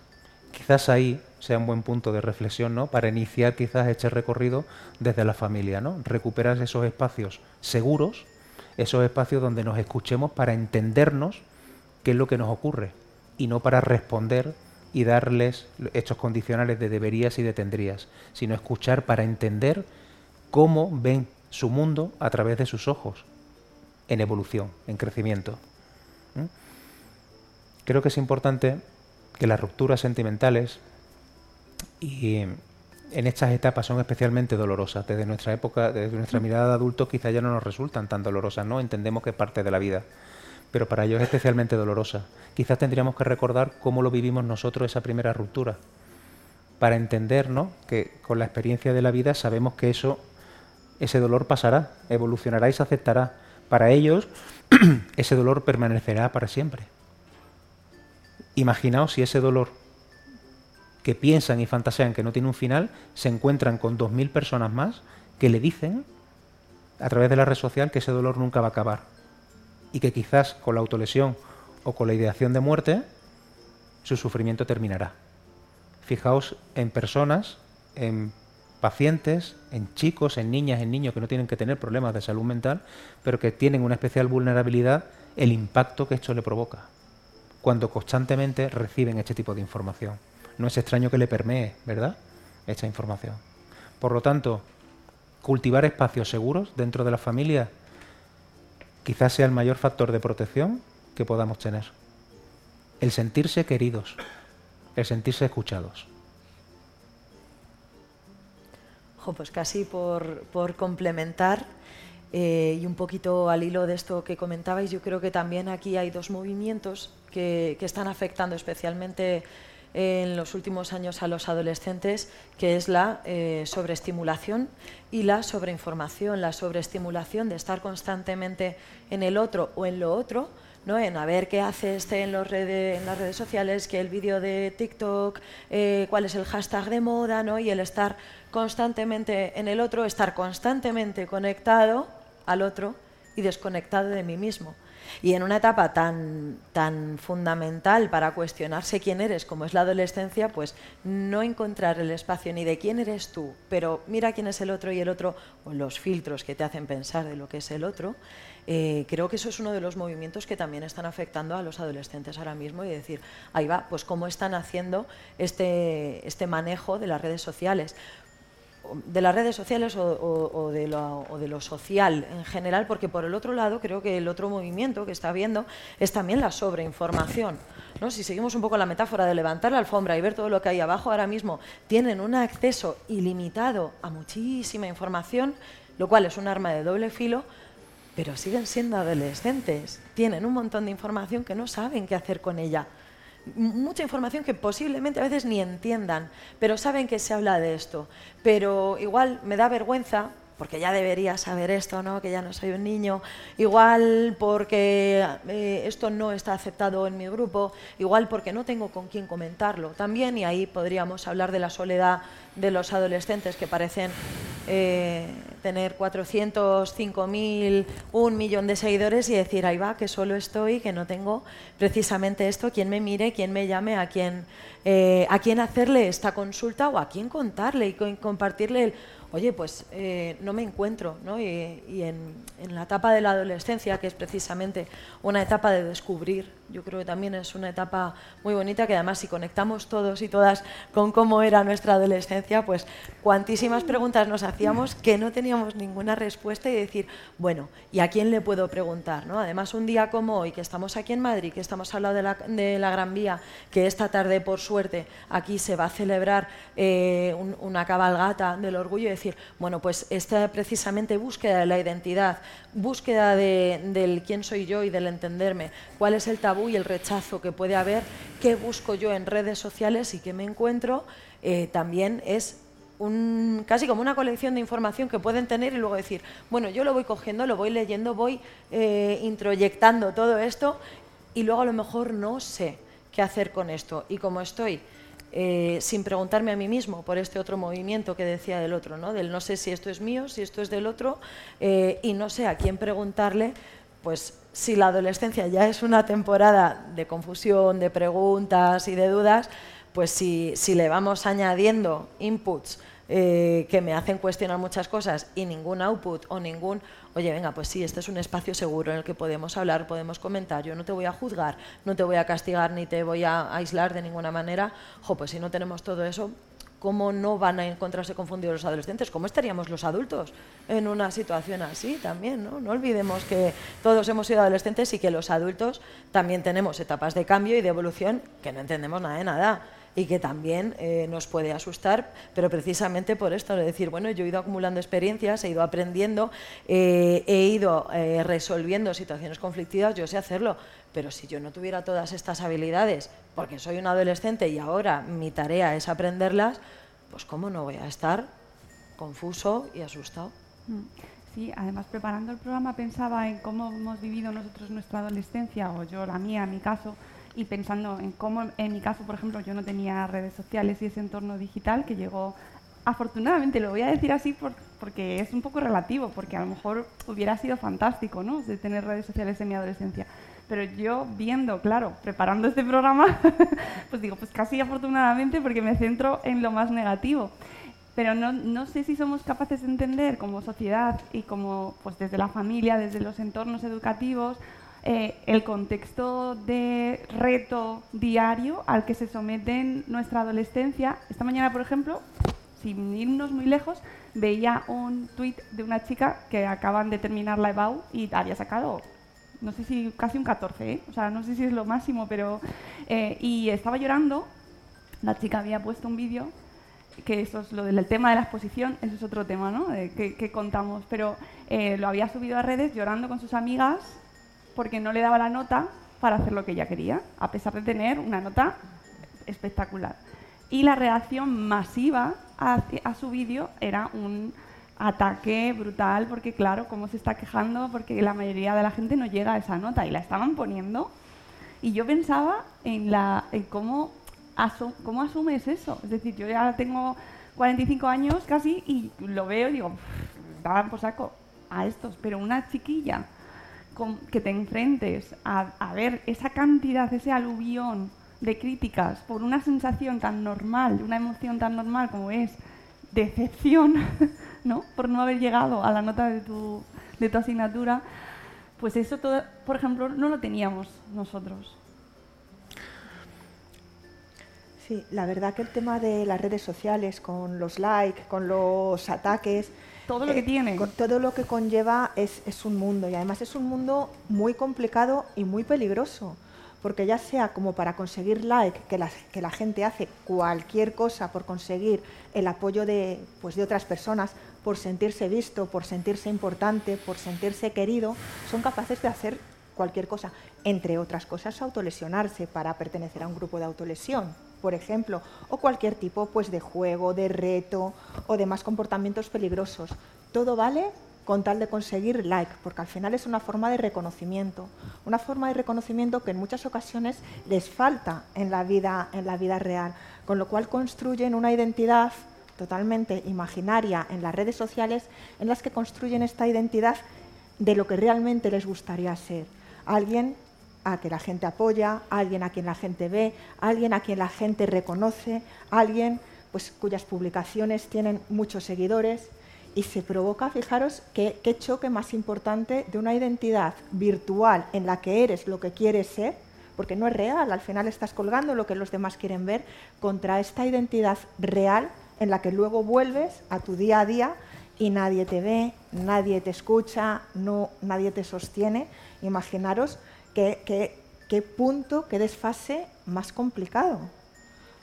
Quizás ahí sea un buen punto de reflexión, ¿no? Para iniciar quizás este recorrido desde la familia, ¿no? Recuperar esos espacios seguros, esos espacios donde nos escuchemos para entendernos qué es lo que nos ocurre y no para responder y darles estos condicionales de deberías y de tendrías, sino escuchar para entender cómo ven su mundo a través de sus ojos, en evolución, en crecimiento. ¿Mm? Creo que es importante que las rupturas sentimentales y en estas etapas son especialmente dolorosas. Desde nuestra época, desde nuestra mirada de adultos, quizá ya no nos resultan tan dolorosas, ¿no? Entendemos que es parte de la vida pero para ellos es especialmente dolorosa. Quizás tendríamos que recordar cómo lo vivimos nosotros esa primera ruptura, para entendernos que con la experiencia de la vida sabemos que eso, ese dolor pasará, evolucionará y se aceptará. Para ellos, ese dolor permanecerá para siempre. Imaginaos si ese dolor que piensan y fantasean que no tiene un final, se encuentran con dos mil personas más que le dicen a través de la red social que ese dolor nunca va a acabar y que quizás con la autolesión o con la ideación de muerte su sufrimiento terminará. Fijaos en personas, en pacientes, en chicos, en niñas, en niños que no tienen que tener problemas de salud mental, pero que tienen una especial vulnerabilidad, el impacto que esto le provoca cuando constantemente reciben este tipo de información. No es extraño que le permee, ¿verdad? Esta información. Por lo tanto, cultivar espacios seguros dentro de la familia quizás sea el mayor factor de protección que podamos tener. El sentirse queridos, el sentirse escuchados. pues casi por, complementar eh, y un poquito al hilo de esto que comentabais, yo creo que también aquí hay dos movimientos que están afectando especialmente en los últimos años a los adolescentes, que es la eh, sobreestimulación y la sobreinformación. La sobreestimulación de estar constantemente en el otro o en lo otro, ¿no? en a ver qué hace este en, los en las redes sociales, que el vídeo de TikTok, eh, cuál es el hashtag de moda, ¿no? y el estar constantemente en el otro, estar constantemente conectado al otro y desconectado de mí mismo. Y en una etapa tan, tan fundamental para cuestionarse quién eres como es la adolescencia, pues no encontrar el espacio ni de quién eres tú, pero mira quién es el otro y el otro, o los filtros que te hacen pensar de lo que es el otro, eh, creo que eso es uno de los movimientos que también están afectando a los adolescentes ahora mismo y decir, ahí va, pues cómo están haciendo este, este manejo de las redes sociales de las redes sociales o, de lo, social en general, porque por el otro lado creo que el otro movimiento que está habiendo es también la sobreinformación. ¿no? Si seguimos un poco la metáfora de levantar la alfombra y ver todo lo que hay abajo ahora mismo, tienen un acceso ilimitado a muchísima información, lo cual es un arma de doble filo, pero siguen siendo adolescentes, tienen un montón de información que no saben qué hacer con ella mucha información que posiblemente a veces ni entiendan, pero saben que se habla de esto. Pero igual me da vergüenza porque ya debería saber esto, ¿no? que ya no soy un niño, igual porque eh, esto no está aceptado en mi grupo, igual porque no tengo con quién comentarlo también, y ahí podríamos hablar de la soledad de los adolescentes que parecen eh, tener 400, 5.000, un millón de seguidores y decir, ahí va, que solo estoy, que no tengo precisamente esto, quien me mire, quien me llame, a quién, eh, a quién hacerle esta consulta o a quién contarle y compartirle el, oye, pues eh, no me encuentro, ¿no? Y, en, la etapa de la adolescencia, que es precisamente una etapa de descubrir, yo creo que también es una etapa muy bonita, que además si conectamos todos y todas con cómo era nuestra adolescencia, pues cuantísimas preguntas nos hacíamos que no teníamos ninguna respuesta y decir, bueno, ¿y a quién le puedo preguntar? ¿no? Además, un día como hoy, que estamos aquí en Madrid, que estamos hablando de la, de la Gran Vía, que esta tarde, por suerte, aquí se va a celebrar eh, una cabalgata del orgullo, decir, bueno, pues esta precisamente búsqueda de la identidad, búsqueda del quién soy yo y del entenderme, cuál es el tabú y el rechazo que puede haber, qué busco yo en redes sociales y qué me encuentro, eh, también es un, casi como una colección de información que pueden tener y luego decir, bueno, yo lo voy cogiendo, lo voy leyendo, voy eh, introyectando todo esto y luego a lo mejor no sé qué hacer con esto. Y como estoy eh, sin preguntarme a mí mismo por este otro movimiento que decía del otro, ¿no? del no sé si esto es mío, si esto es del otro, eh, y no sé a quién preguntarle, pues si la adolescencia ya es una temporada de confusión, de preguntas y de dudas, pues si, si le vamos añadiendo inputs eh, que me hacen cuestionar muchas cosas y ningún output o ningún, oye, venga, pues sí, este es un espacio seguro en el que podemos hablar, podemos comentar, yo no te voy a juzgar, no te voy a castigar ni te voy a aislar de ninguna manera, jo, pues si no tenemos todo eso, ¿cómo no van a encontrarse confundidos los adolescentes? ¿Cómo estaríamos los adultos en una situación así también? No, no olvidemos que todos hemos sido adolescentes y que los adultos también tenemos etapas de cambio y de evolución que no entendemos nada de nada y que también eh, nos puede asustar, pero precisamente por esto, de decir, bueno, yo he ido acumulando experiencias, he ido aprendiendo, eh, he ido eh, resolviendo situaciones conflictivas, yo sé hacerlo, pero si yo no tuviera todas estas habilidades, porque soy un adolescente y ahora mi tarea es aprenderlas, pues cómo no voy a estar confuso y asustado. Mm. Sí, además preparando el programa pensaba en cómo hemos vivido nosotros nuestra adolescencia, o yo la mía, en mi caso, y pensando en cómo, en mi caso, por ejemplo, yo no tenía redes sociales y ese entorno digital que llegó, afortunadamente, lo voy a decir así porque es un poco relativo, porque a lo mejor hubiera sido fantástico, ¿no?, de tener redes sociales en mi adolescencia. Pero yo viendo, claro, preparando este programa, pues digo, pues casi afortunadamente porque me centro en lo más negativo. Pero no, no sé si somos capaces de entender como sociedad y como pues desde la familia, desde los entornos educativos, eh, el contexto de reto diario al que se somete nuestra adolescencia. Esta mañana, por ejemplo, sin irnos muy lejos, veía un tuit de una chica que acaban de terminar la EBAU y había sacado, no sé si casi un 14, ¿eh? o sea, no sé si es lo máximo, pero... Eh, y estaba llorando, la chica había puesto un vídeo que eso es lo del tema de la exposición, eso es otro tema, ¿no? que, contamos, pero lo había subido a redes llorando con sus amigas porque no le daba la nota para hacer lo que ella quería, a pesar de tener una nota espectacular. Y la reacción masiva a, su vídeo era un ataque brutal, porque claro, cómo se está quejando, porque la mayoría de la gente no llega a esa nota y la estaban poniendo. Y yo pensaba en, la, cómo, cómo asumes eso. Es decir, yo ya tengo 45 años casi y lo veo y digo, daban por saco a estos, pero una chiquilla que te enfrentes a, ver esa cantidad, ese aluvión de críticas por una sensación tan normal, una emoción tan normal como es decepción, ¿no? Por no haber llegado a la nota de tu, de tu asignatura, pues eso, todo, por ejemplo, no lo teníamos nosotros. Sí, la verdad que el tema de las redes sociales, con los likes, con los ataques, todo lo que eh, tiene. todo lo que conlleva es, un mundo y además es un mundo muy complicado y muy peligroso. Porque ya sea como para conseguir like, que la, que la gente hace cualquier cosa por conseguir el apoyo de, pues de otras personas, por sentirse visto, por sentirse importante, por sentirse querido, son capaces de hacer cualquier cosa. Entre otras cosas, autolesionarse para pertenecer a un grupo de autolesión por ejemplo, o cualquier tipo pues, de juego, de reto o demás comportamientos peligrosos. todo vale con tal de conseguir like, porque al final es una forma de reconocimiento, una forma de reconocimiento que en muchas ocasiones les falta en la vida, en la vida real, con lo cual construyen una identidad totalmente imaginaria en las redes sociales en las que construyen esta identidad de lo que realmente les gustaría ser. Alguien a que la gente apoya, alguien a quien la gente ve, alguien a quien la gente reconoce, alguien pues, cuyas publicaciones tienen muchos seguidores y se provoca, fijaros, qué, choque más importante de una identidad virtual en la que eres lo que quieres ser, porque no es real, al final estás colgando lo que los demás quieren ver, contra esta identidad real en la que luego vuelves a tu día a día y nadie te ve, nadie te escucha, no, nadie te sostiene. Imaginaros qué, qué, qué punto, qué desfase más complicado.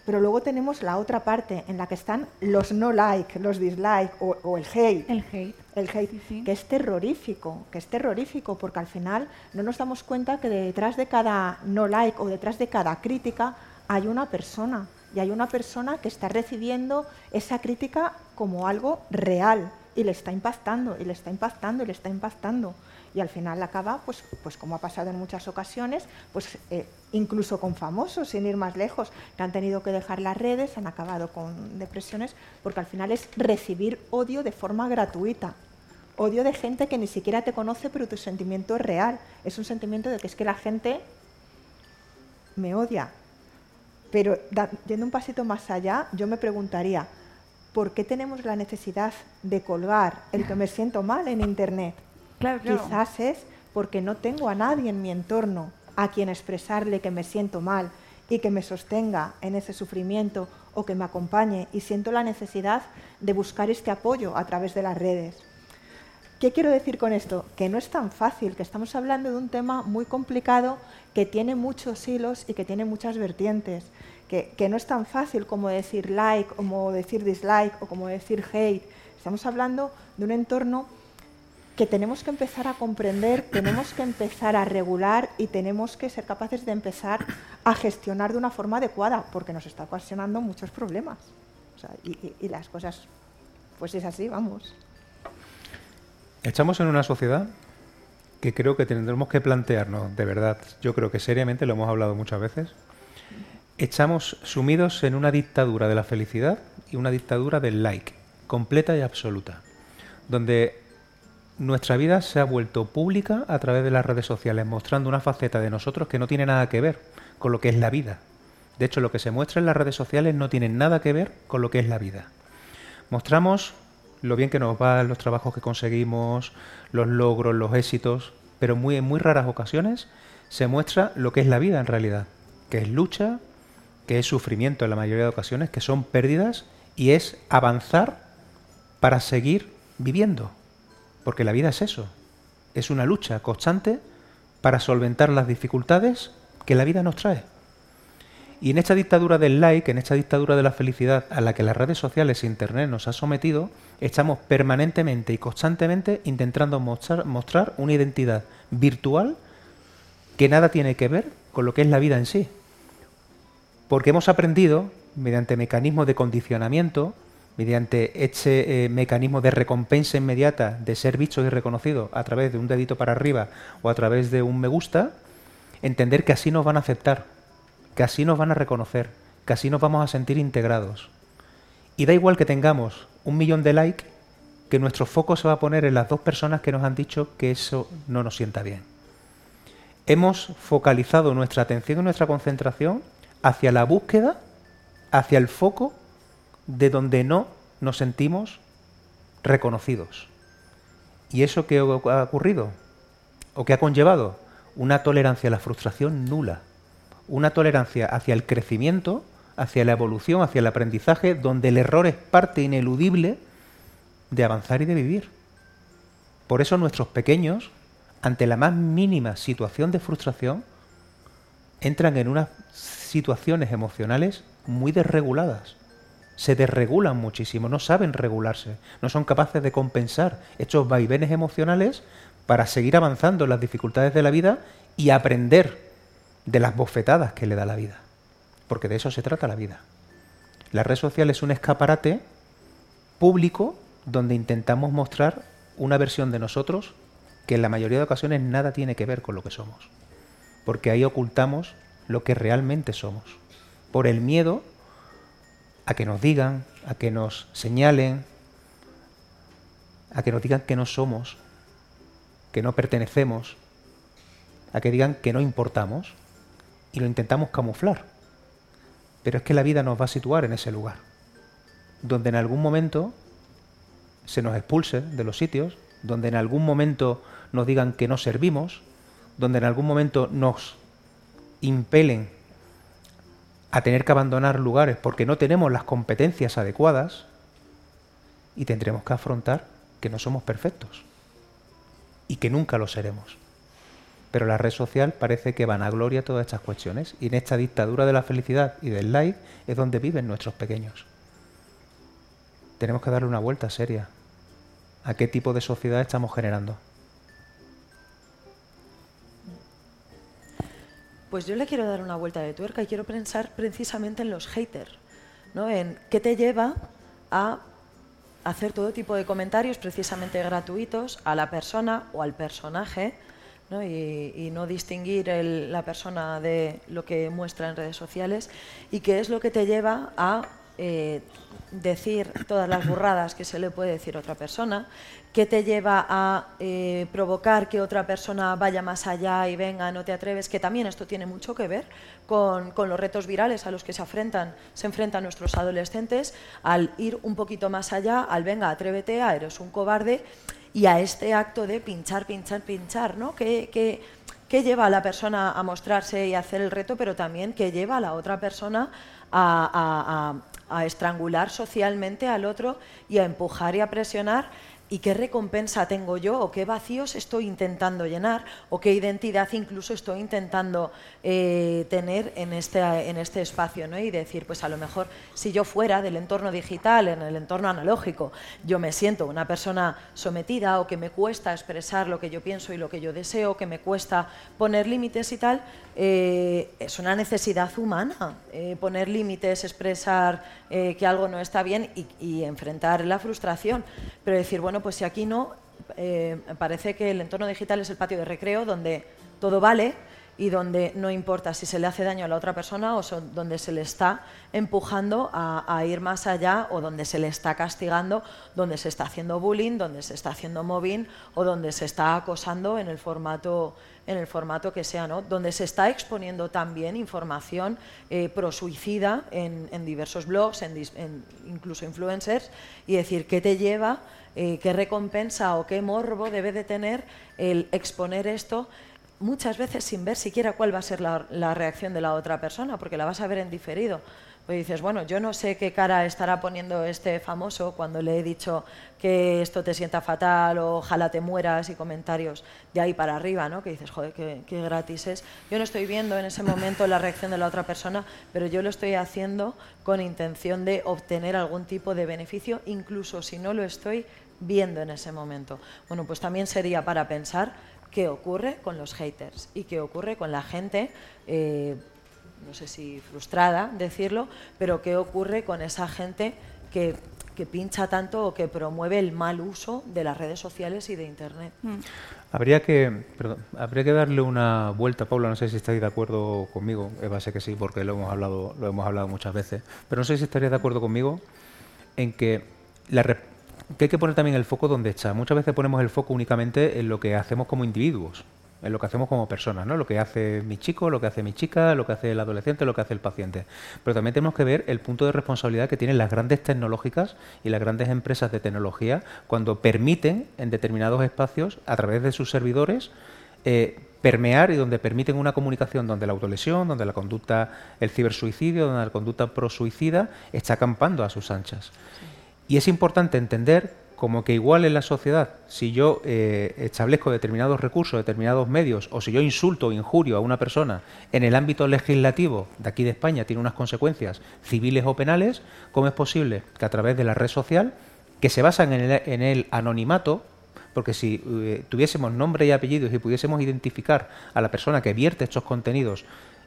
Pero luego tenemos la otra parte en la que están los no like, los dislike o, el hate. El hate. El hate, que es terrorífico, que es terrorífico, porque al final no nos damos cuenta que detrás de cada no like o detrás de cada crítica hay una persona. Y hay una persona que está recibiendo esa crítica como algo real y le está impactando, y le está impactando, y le está impactando y al final acaba, pues, pues como ha pasado en muchas ocasiones, pues eh, incluso con famosos, sin ir más lejos, que han tenido que dejar las redes, han acabado con depresiones, porque al final es recibir odio de forma gratuita. Odio de gente que ni siquiera te conoce, pero tu sentimiento es real. Es un sentimiento de que es que la gente me odia. Pero yendo un pasito más allá, yo me preguntaría, ¿por qué tenemos la necesidad de colgar el que me siento mal en Internet? Quizás es porque no tengo a nadie en mi entorno a quien expresarle que me siento mal y que me sostenga en ese sufrimiento o que me acompañe y siento la necesidad de buscar este apoyo a través de las redes. ¿Qué quiero decir con esto? Que no es tan fácil, que estamos hablando de un tema muy complicado que tiene muchos hilos y que tiene muchas vertientes, que, que no es tan fácil como decir like, como decir dislike o como decir hate. Estamos hablando de un entorno que tenemos que empezar a comprender, tenemos que empezar a regular y tenemos que ser capaces de empezar a gestionar de una forma adecuada, porque nos está ocasionando muchos problemas. y, las cosas, pues es así, vamos. Estamos en una sociedad que creo que tendremos que plantearnos, de verdad, yo creo que seriamente, lo hemos hablado muchas veces, estamos sumidos en una dictadura de la felicidad y una dictadura del like, completa y absoluta, donde nuestra vida se ha vuelto pública a través de las redes sociales, mostrando una faceta de nosotros que no tiene nada que ver con lo que es la vida. De hecho, lo que se muestra en las redes sociales no tiene nada que ver con lo que es la vida. Mostramos lo bien que nos va, los trabajos que conseguimos, los logros, los éxitos, pero muy, en muy raras ocasiones se muestra lo que es la vida en realidad, que es lucha, que es sufrimiento en la mayoría de ocasiones, que son pérdidas y es avanzar para seguir viviendo. Porque la vida es eso, es una lucha constante para solventar las dificultades que la vida nos trae. Y en esta dictadura del like, en esta dictadura de la felicidad a la que las redes sociales e Internet nos ha sometido, estamos permanentemente y constantemente intentando mostrar, mostrar una identidad virtual que nada tiene que ver con lo que es la vida en sí. Porque hemos aprendido, mediante mecanismos de condicionamiento, mediante este eh, mecanismo de recompensa inmediata de ser visto y reconocido a través de un dedito para arriba o a través de un me gusta, entender que así nos van a aceptar, que así nos van a reconocer, que así nos vamos a sentir integrados. Y da igual que tengamos un millón de likes, que nuestro foco se va a poner en las dos personas que nos han dicho que eso no nos sienta bien. Hemos focalizado nuestra atención y nuestra concentración hacia la búsqueda, hacia el foco de donde no nos sentimos reconocidos. ¿Y eso qué ha ocurrido? ¿O qué ha conllevado? Una tolerancia a la frustración nula. Una tolerancia hacia el crecimiento, hacia la evolución, hacia el aprendizaje, donde el error es parte ineludible de avanzar y de vivir. Por eso nuestros pequeños, ante la más mínima situación de frustración, entran en unas situaciones emocionales muy desreguladas se desregulan muchísimo, no saben regularse, no son capaces de compensar estos vaivenes emocionales para seguir avanzando en las dificultades de la vida y aprender de las bofetadas que le da la vida. Porque de eso se trata la vida. La red social es un escaparate público donde intentamos mostrar una versión de nosotros que en la mayoría de ocasiones nada tiene que ver con lo que somos. Porque ahí ocultamos lo que realmente somos. Por el miedo a que nos digan, a que nos señalen, a que nos digan que no somos, que no pertenecemos, a que digan que no importamos y lo intentamos camuflar. Pero es que la vida nos va a situar en ese lugar, donde en algún momento se nos expulse de los sitios, donde en algún momento nos digan que no servimos, donde en algún momento nos impelen a tener que abandonar lugares porque no tenemos las competencias adecuadas y tendremos que afrontar que no somos perfectos y que nunca lo seremos. Pero la red social parece que van a gloria todas estas cuestiones y en esta dictadura de la felicidad y del like es donde viven nuestros pequeños. Tenemos que darle una vuelta seria a qué tipo de sociedad estamos generando. Pues yo le quiero dar una vuelta de tuerca y quiero pensar precisamente en los haters, ¿no? En qué te lleva a hacer todo tipo de comentarios precisamente gratuitos a la persona o al personaje Y, no distinguir la persona de lo que muestra en redes sociales y qué es lo que te lleva a eh, decir todas las burradas que se le puede decir a otra persona, qué te lleva a eh, provocar que otra persona vaya más allá y venga, no te atreves, que también esto tiene mucho que ver con, los retos virales a los que se enfrentan, se enfrentan nuestros adolescentes, al ir un poquito más allá, al venga, atrévete, a eres un cobarde, y a este acto de pinchar, pinchar, pinchar, ¿no? Que, que, lleva a la persona a mostrarse y hacer el reto, pero también que lleva a la otra persona a estrangular socialmente al otro y a empujar y a presionar y qué recompensa tengo yo o qué vacíos estoy intentando llenar o qué identidad incluso estoy intentando eh, tener en este, en este espacio. ¿no? Y decir, pues a lo mejor si yo fuera del entorno digital, en el entorno analógico, yo me siento una persona sometida o que me cuesta expresar lo que yo pienso y lo que yo deseo, que me cuesta poner límites y tal, eh, es una necesidad humana eh, poner límites, expresar que algo no está bien y, enfrentar la frustración. Pero decir, bueno, pues si aquí no, eh, parece que el entorno digital es el patio de recreo donde todo vale y donde no importa si se le hace daño a la otra persona o donde se le está empujando a, ir más allá o donde se le está castigando, donde se está haciendo bullying, donde se está haciendo mobbing o donde se está acosando en el formato en el formato que sea, ¿no? donde se está exponiendo también información eh, pro-suicida en, diversos blogs, en, incluso influencers, y decir qué te lleva, eh, qué recompensa o qué morbo debe de tener el exponer esto muchas veces sin ver siquiera cuál va a ser la, reacción de la otra persona, porque la vas a ver en diferido. Pues dices, bueno, yo no sé qué cara estará poniendo este famoso cuando le he dicho que esto te sienta fatal o ojalá te mueras y comentarios de ahí para arriba, ¿no? Que dices, joder, qué, gratis es. Yo no estoy viendo en ese momento la reacción de la otra persona, pero yo lo estoy haciendo con intención de obtener algún tipo de beneficio, incluso si no lo estoy viendo en ese momento. Bueno, pues también sería para pensar qué ocurre con los haters y qué ocurre con la gente, eh, no sé si frustrada decirlo, pero qué ocurre con esa gente que, pincha tanto o que promueve el mal uso de las redes sociales y de Internet. Mm. Habría que, habría que darle una vuelta, Paula, no sé si estáis de acuerdo conmigo, Eva sé que sí, porque lo hemos hablado, lo hemos hablado muchas veces, pero no sé si estarías de acuerdo conmigo en que la, que hay que poner también el foco donde está. Muchas veces ponemos el foco únicamente en lo que hacemos como individuos, en lo que hacemos como personas, ¿no? Lo que hace mi chico, lo que hace mi chica, lo que hace el adolescente, lo que hace el paciente. Pero también tenemos que ver el punto de responsabilidad que tienen las grandes tecnológicas y las grandes empresas de tecnología cuando permiten en determinados espacios, a través de sus servidores, eh, permear y donde permiten una comunicación donde la autolesión, donde la conducta, el cibersuicidio, donde la conducta prosuicida está acampando a sus anchas. Y es importante entender como que igual en la sociedad, si yo eh, establezco determinados recursos, determinados medios, o si yo insulto o injurio a una persona en el ámbito legislativo de aquí de España tiene unas consecuencias civiles o penales, ¿cómo es posible que a través de la red social, que se basan en el, anonimato, porque si eh, tuviésemos nombre y apellidos y pudiésemos identificar a la persona que vierte estos contenidos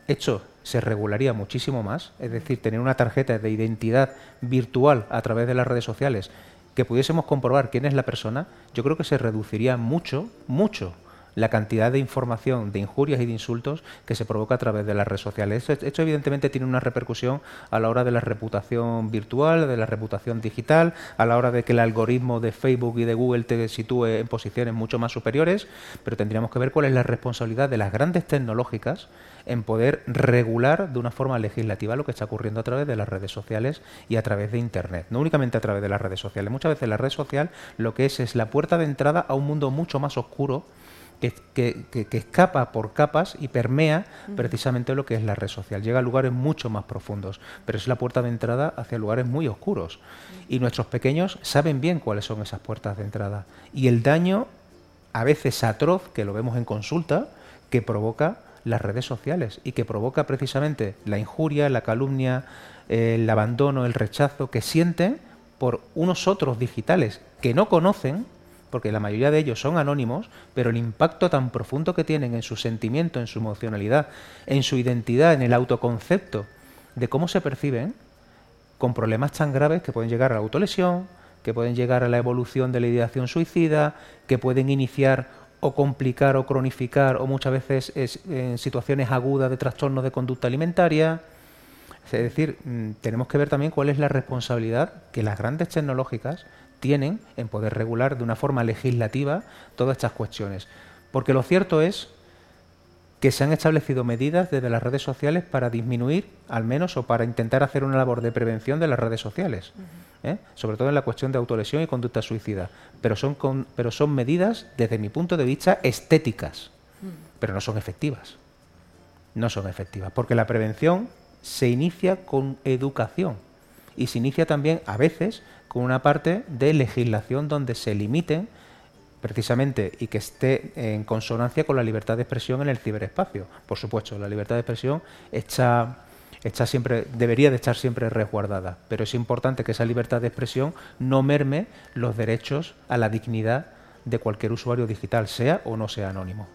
hecho se regularía muchísimo más, es decir, tener una tarjeta de identidad virtual a través de las redes sociales que pudiésemos comprobar quién es la persona, yo creo que se reduciría mucho, mucho la cantidad de información, de injurias y de insultos que se provoca a través de las redes sociales. Esto, evidentemente tiene una repercusión a la hora de la reputación virtual, de la reputación digital, a la hora de que el algoritmo de Facebook y de Google te sitúe en posiciones mucho más superiores, pero tendríamos que ver cuál es la responsabilidad de las grandes tecnológicas en poder regular de una forma legislativa lo que está ocurriendo a través de las redes sociales y a través de Internet. No únicamente a través de las redes sociales. Muchas veces la red social lo que es es la puerta de entrada a un mundo mucho más oscuro que, escapa por capas y permea precisamente lo que es la red social. Llega a lugares mucho más profundos, pero es la puerta de entrada hacia lugares muy oscuros. Y nuestros pequeños saben bien cuáles son esas puertas de entrada. Y el daño, a veces atroz, que lo vemos en consulta, que provoca las redes sociales y que provoca precisamente la injuria, la calumnia, el abandono, el rechazo que sienten por unos otros digitales que no conocen porque la mayoría de ellos son anónimos, pero el impacto tan profundo que tienen en su sentimiento, en su emocionalidad, en su identidad, en el autoconcepto de cómo se perciben, con problemas tan graves que pueden llegar a la autolesión, que pueden llegar a la evolución de la ideación suicida, que pueden iniciar o complicar o cronificar o muchas veces en situaciones agudas de trastornos de conducta alimentaria. Es decir, mm, tenemos que ver también cuál es la responsabilidad que las grandes tecnológicas tienen en poder regular de una forma legislativa todas estas cuestiones. Porque lo cierto es que se han establecido medidas desde las redes sociales para disminuir, al menos, o para intentar hacer una labor de prevención de las redes sociales, ¿eh? sobre todo en la cuestión de autolesión y conducta suicida. Pero son, pero son medidas, desde mi punto de vista, estéticas, pero no son efectivas. No son efectivas, porque la prevención se inicia con educación y se inicia también, a veces, con una parte de legislación donde se limiten precisamente y que esté en consonancia con la libertad de expresión en el ciberespacio. Por supuesto, la libertad de expresión está, está siempre, debería de estar siempre resguardada, pero es importante que esa libertad de expresión no merme los derechos a la dignidad de cualquier usuario digital, sea o no sea anónimo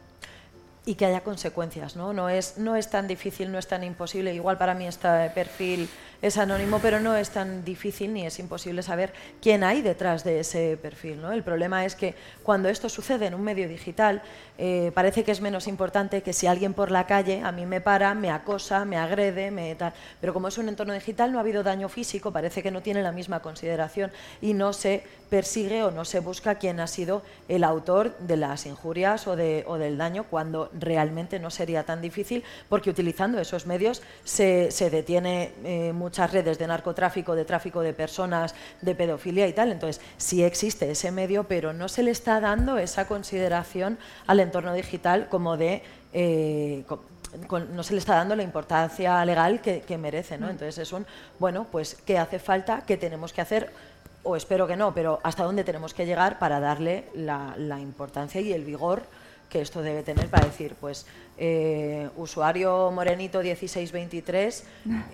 y que haya consecuencias, ¿no? No es, no es tan difícil, no es tan imposible. Igual para mí este perfil es anónimo, pero no es tan difícil ni es imposible saber quién hay detrás de ese perfil. ¿no? El problema es que cuando esto sucede en un medio digital, eh, parece que es menos importante que si alguien por la calle a mí me para, me acosa, me agrede, me tal. Pero como es un entorno digital, no ha habido daño físico, parece que no tiene la misma consideración y no se persigue o no se busca quién ha sido el autor de las injurias o, de, o del daño, cuando realmente no sería tan difícil, porque utilizando esos medios se, se detiene eh, muchas redes de narcotráfico, de tráfico de personas, de pedofilia y tal. Entonces, sí existe ese medio, pero no se le está dando esa consideración al entorno digital como de... Eh, no se le está dando la importancia legal que, merece, ¿no? Mm. Entonces es un, bueno, pues ¿qué hace falta? ¿Qué tenemos que hacer? O espero que no, pero hasta dónde tenemos que llegar para darle la, la importancia y el vigor que esto debe tener para decir, pues, eh, usuario morenito 1623,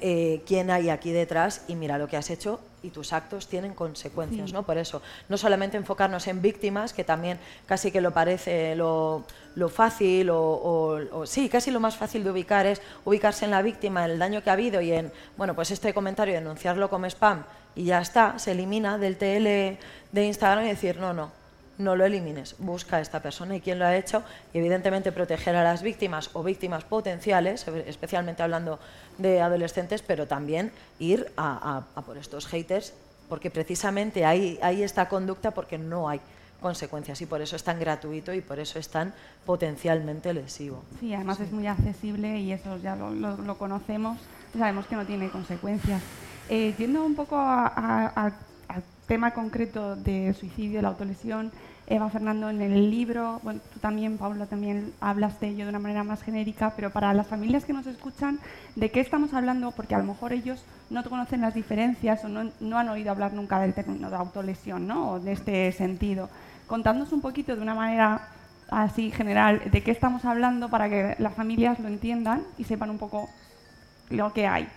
eh, ¿quién hay aquí detrás? Y mira lo que has hecho y tus actos tienen consecuencias, ¿no? Por eso, no solamente enfocarnos en víctimas, que también casi que lo parece lo, fácil o, sí, casi lo más fácil de ubicar es ubicarse en la víctima, en el daño que ha habido y en, bueno, pues este comentario denunciarlo como spam y ya está, se elimina del TL de Instagram y decir, no, no, no lo elimines, busca a esta persona y quién lo ha hecho. Y evidentemente proteger a las víctimas o víctimas potenciales, especialmente hablando de adolescentes, pero también ir a, por estos haters porque precisamente hay, hay esta conducta porque no hay consecuencias. Y por eso es tan gratuito y por eso es tan potencialmente lesivo. Sí, además es muy accesible y eso ya lo, conocemos, sabemos que no tiene consecuencias. Eh, yendo un poco al tema concreto de suicidio, la autolesión, Eva Fernando en el libro, bueno, tú también, Paula, también hablas de ello de una manera más genérica, pero para las familias que nos escuchan, ¿de qué estamos hablando? Porque a lo mejor ellos no conocen las diferencias o no, han oído hablar nunca del término de autolesión, ¿no? O de este sentido. Contándonos un poquito de una manera así general de qué estamos hablando para que las familias lo entiendan y sepan un poco lo que hay.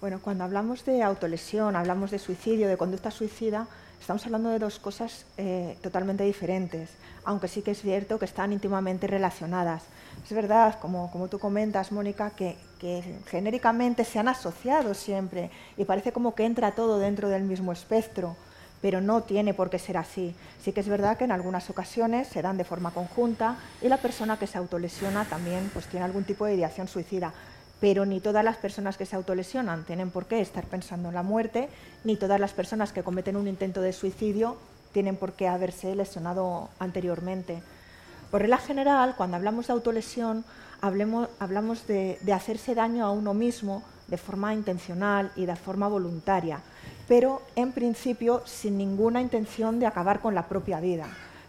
Bueno, cuando hablamos de autolesión, hablamos de suicidio, de conducta suicida, Estamos hablando de dos cosas eh, totalmente diferentes, aunque sí que es cierto que están íntimamente relacionadas. Es verdad, como, como tú comentas, Mónica, que, que, genéricamente se han asociado siempre y parece como que entra todo dentro del mismo espectro. pero no tiene por qué ser así. Sí que es verdad que en algunas ocasiones se dan de forma conjunta y la persona que se autolesiona también pues, tiene algún tipo de ideación suicida. Pero ni todas las personas que se autolesionan tienen por qué estar pensando en la muerte, ni todas las personas que cometen un intento de suicidio tienen por qué haberse lesionado anteriormente. Por regla general, cuando hablamos de autolesión, hablamos de, de hacerse daño a uno mismo de forma intencional y de forma voluntaria, pero en principio sin ninguna intención de acabar con la propia vida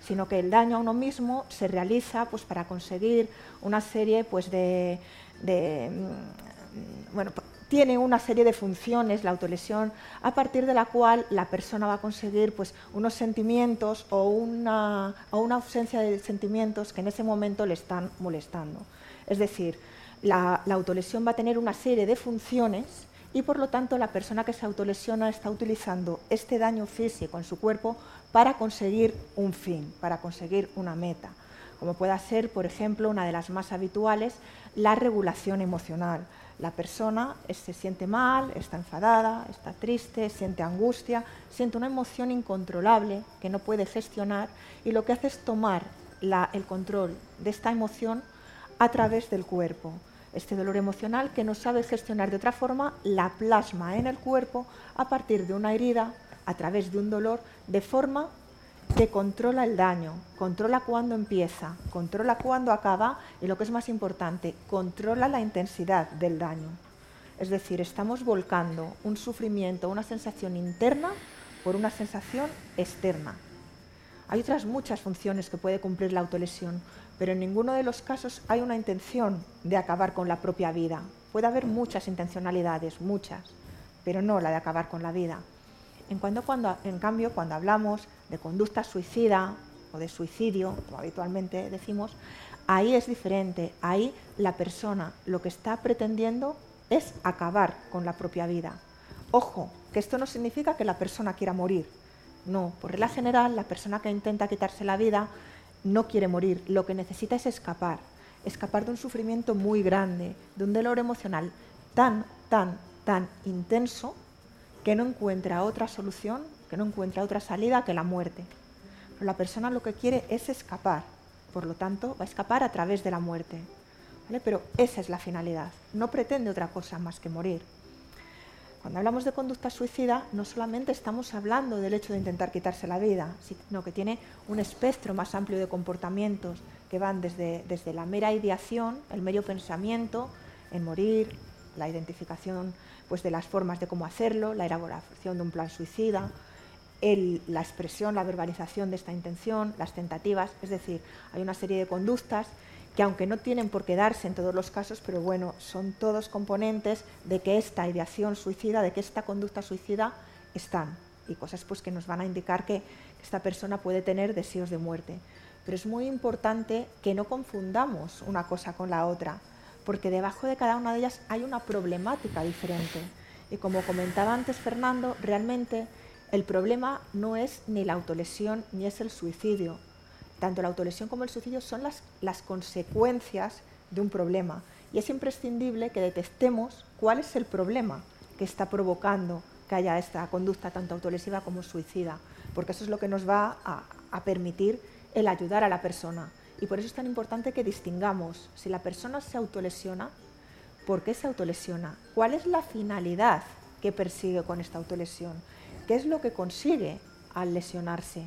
sino que el daño a uno mismo se realiza pues, para conseguir una serie pues, de, mm, bueno, tiene una serie de funciones, la autolesión, a partir de la cual la persona va a conseguir pues, unos sentimientos o una, una ausencia de sentimientos que en ese momento le están molestando. Es decir, la, la autolesión va a tener una serie de funciones y por lo tanto la persona que se autolesiona está utilizando este daño físico en su cuerpo para conseguir un fin, para conseguir una meta, como pueda ser, por ejemplo, una de las más habituales, la regulación emocional. La persona se siente mal, está enfadada, está triste, siente angustia, siente una emoción incontrolable que no puede gestionar y lo que hace es tomar el control de esta emoción a través del cuerpo. Este dolor emocional que no sabe gestionar de otra forma la plasma en el cuerpo a partir de una herida, a través de un dolor, de forma que controla el daño, controla cuándo empieza, controla cuándo acaba y lo que es más importante, controla la intensidad del daño. Es decir, estamos volcando un sufrimiento, una sensación interna por una sensación externa. Hay otras muchas funciones que puede cumplir la autolesión, pero en ninguno de los casos hay una intención de acabar con la propia vida. Puede haber muchas intencionalidades, muchas, pero no la de acabar con la vida. En, cuando, cuando, en cambio, cuando hablamos de conducta suicida o de suicidio, como habitualmente decimos, ahí es diferente. Ahí la persona lo que está pretendiendo es acabar con la propia vida. Ojo, que esto no significa que la persona quiera morir. No, por regla general, la persona que intenta quitarse la vida no quiere morir, lo que necesita es escapar, escapar de un sufrimiento muy grande, de un dolor emocional tan, tan, tan intenso que no encuentra otra solución, que no encuentra otra salida que la muerte. La persona lo que quiere es escapar, por lo tanto va a escapar a través de la muerte. Pero esa es la finalidad, no pretende otra cosa más que morir. Cuando hablamos de conducta suicida, no solamente estamos hablando del hecho de intentar quitarse la vida, sino que tiene un espectro más amplio de comportamientos que van desde, desde la mera ideación, el mero pensamiento en morir, la identificación pues, de las formas de cómo hacerlo, la elaboración de un plan suicida, la expresión, la verbalización de esta intención, las tentativas, es decir, hay una serie de conductas que aunque no tienen por qué darse en todos los casos, pero bueno, son todos componentes de que esta ideación suicida, de que esta conducta suicida están y cosas pues que nos van a indicar que esta persona puede tener deseos de muerte. Pero es muy importante que no confundamos una cosa con la otra porque debajo de cada una de ellas hay una problemática diferente. Y como comentaba antes Fernando, realmente el problema no es ni la autolesión ni es el suicidio. Tanto la autolesión como el suicidio son las, consecuencias de un problema. Y es imprescindible que detectemos cuál es el problema que está provocando que haya esta conducta tanto autolesiva como suicida, porque eso es lo que nos va a, a permitir el ayudar a la persona. Y por eso es tan importante que distingamos si la persona se autolesiona, ¿por qué se autolesiona? ¿Cuál es la finalidad que persigue con esta autolesión? ¿Qué es lo que consigue al lesionarse?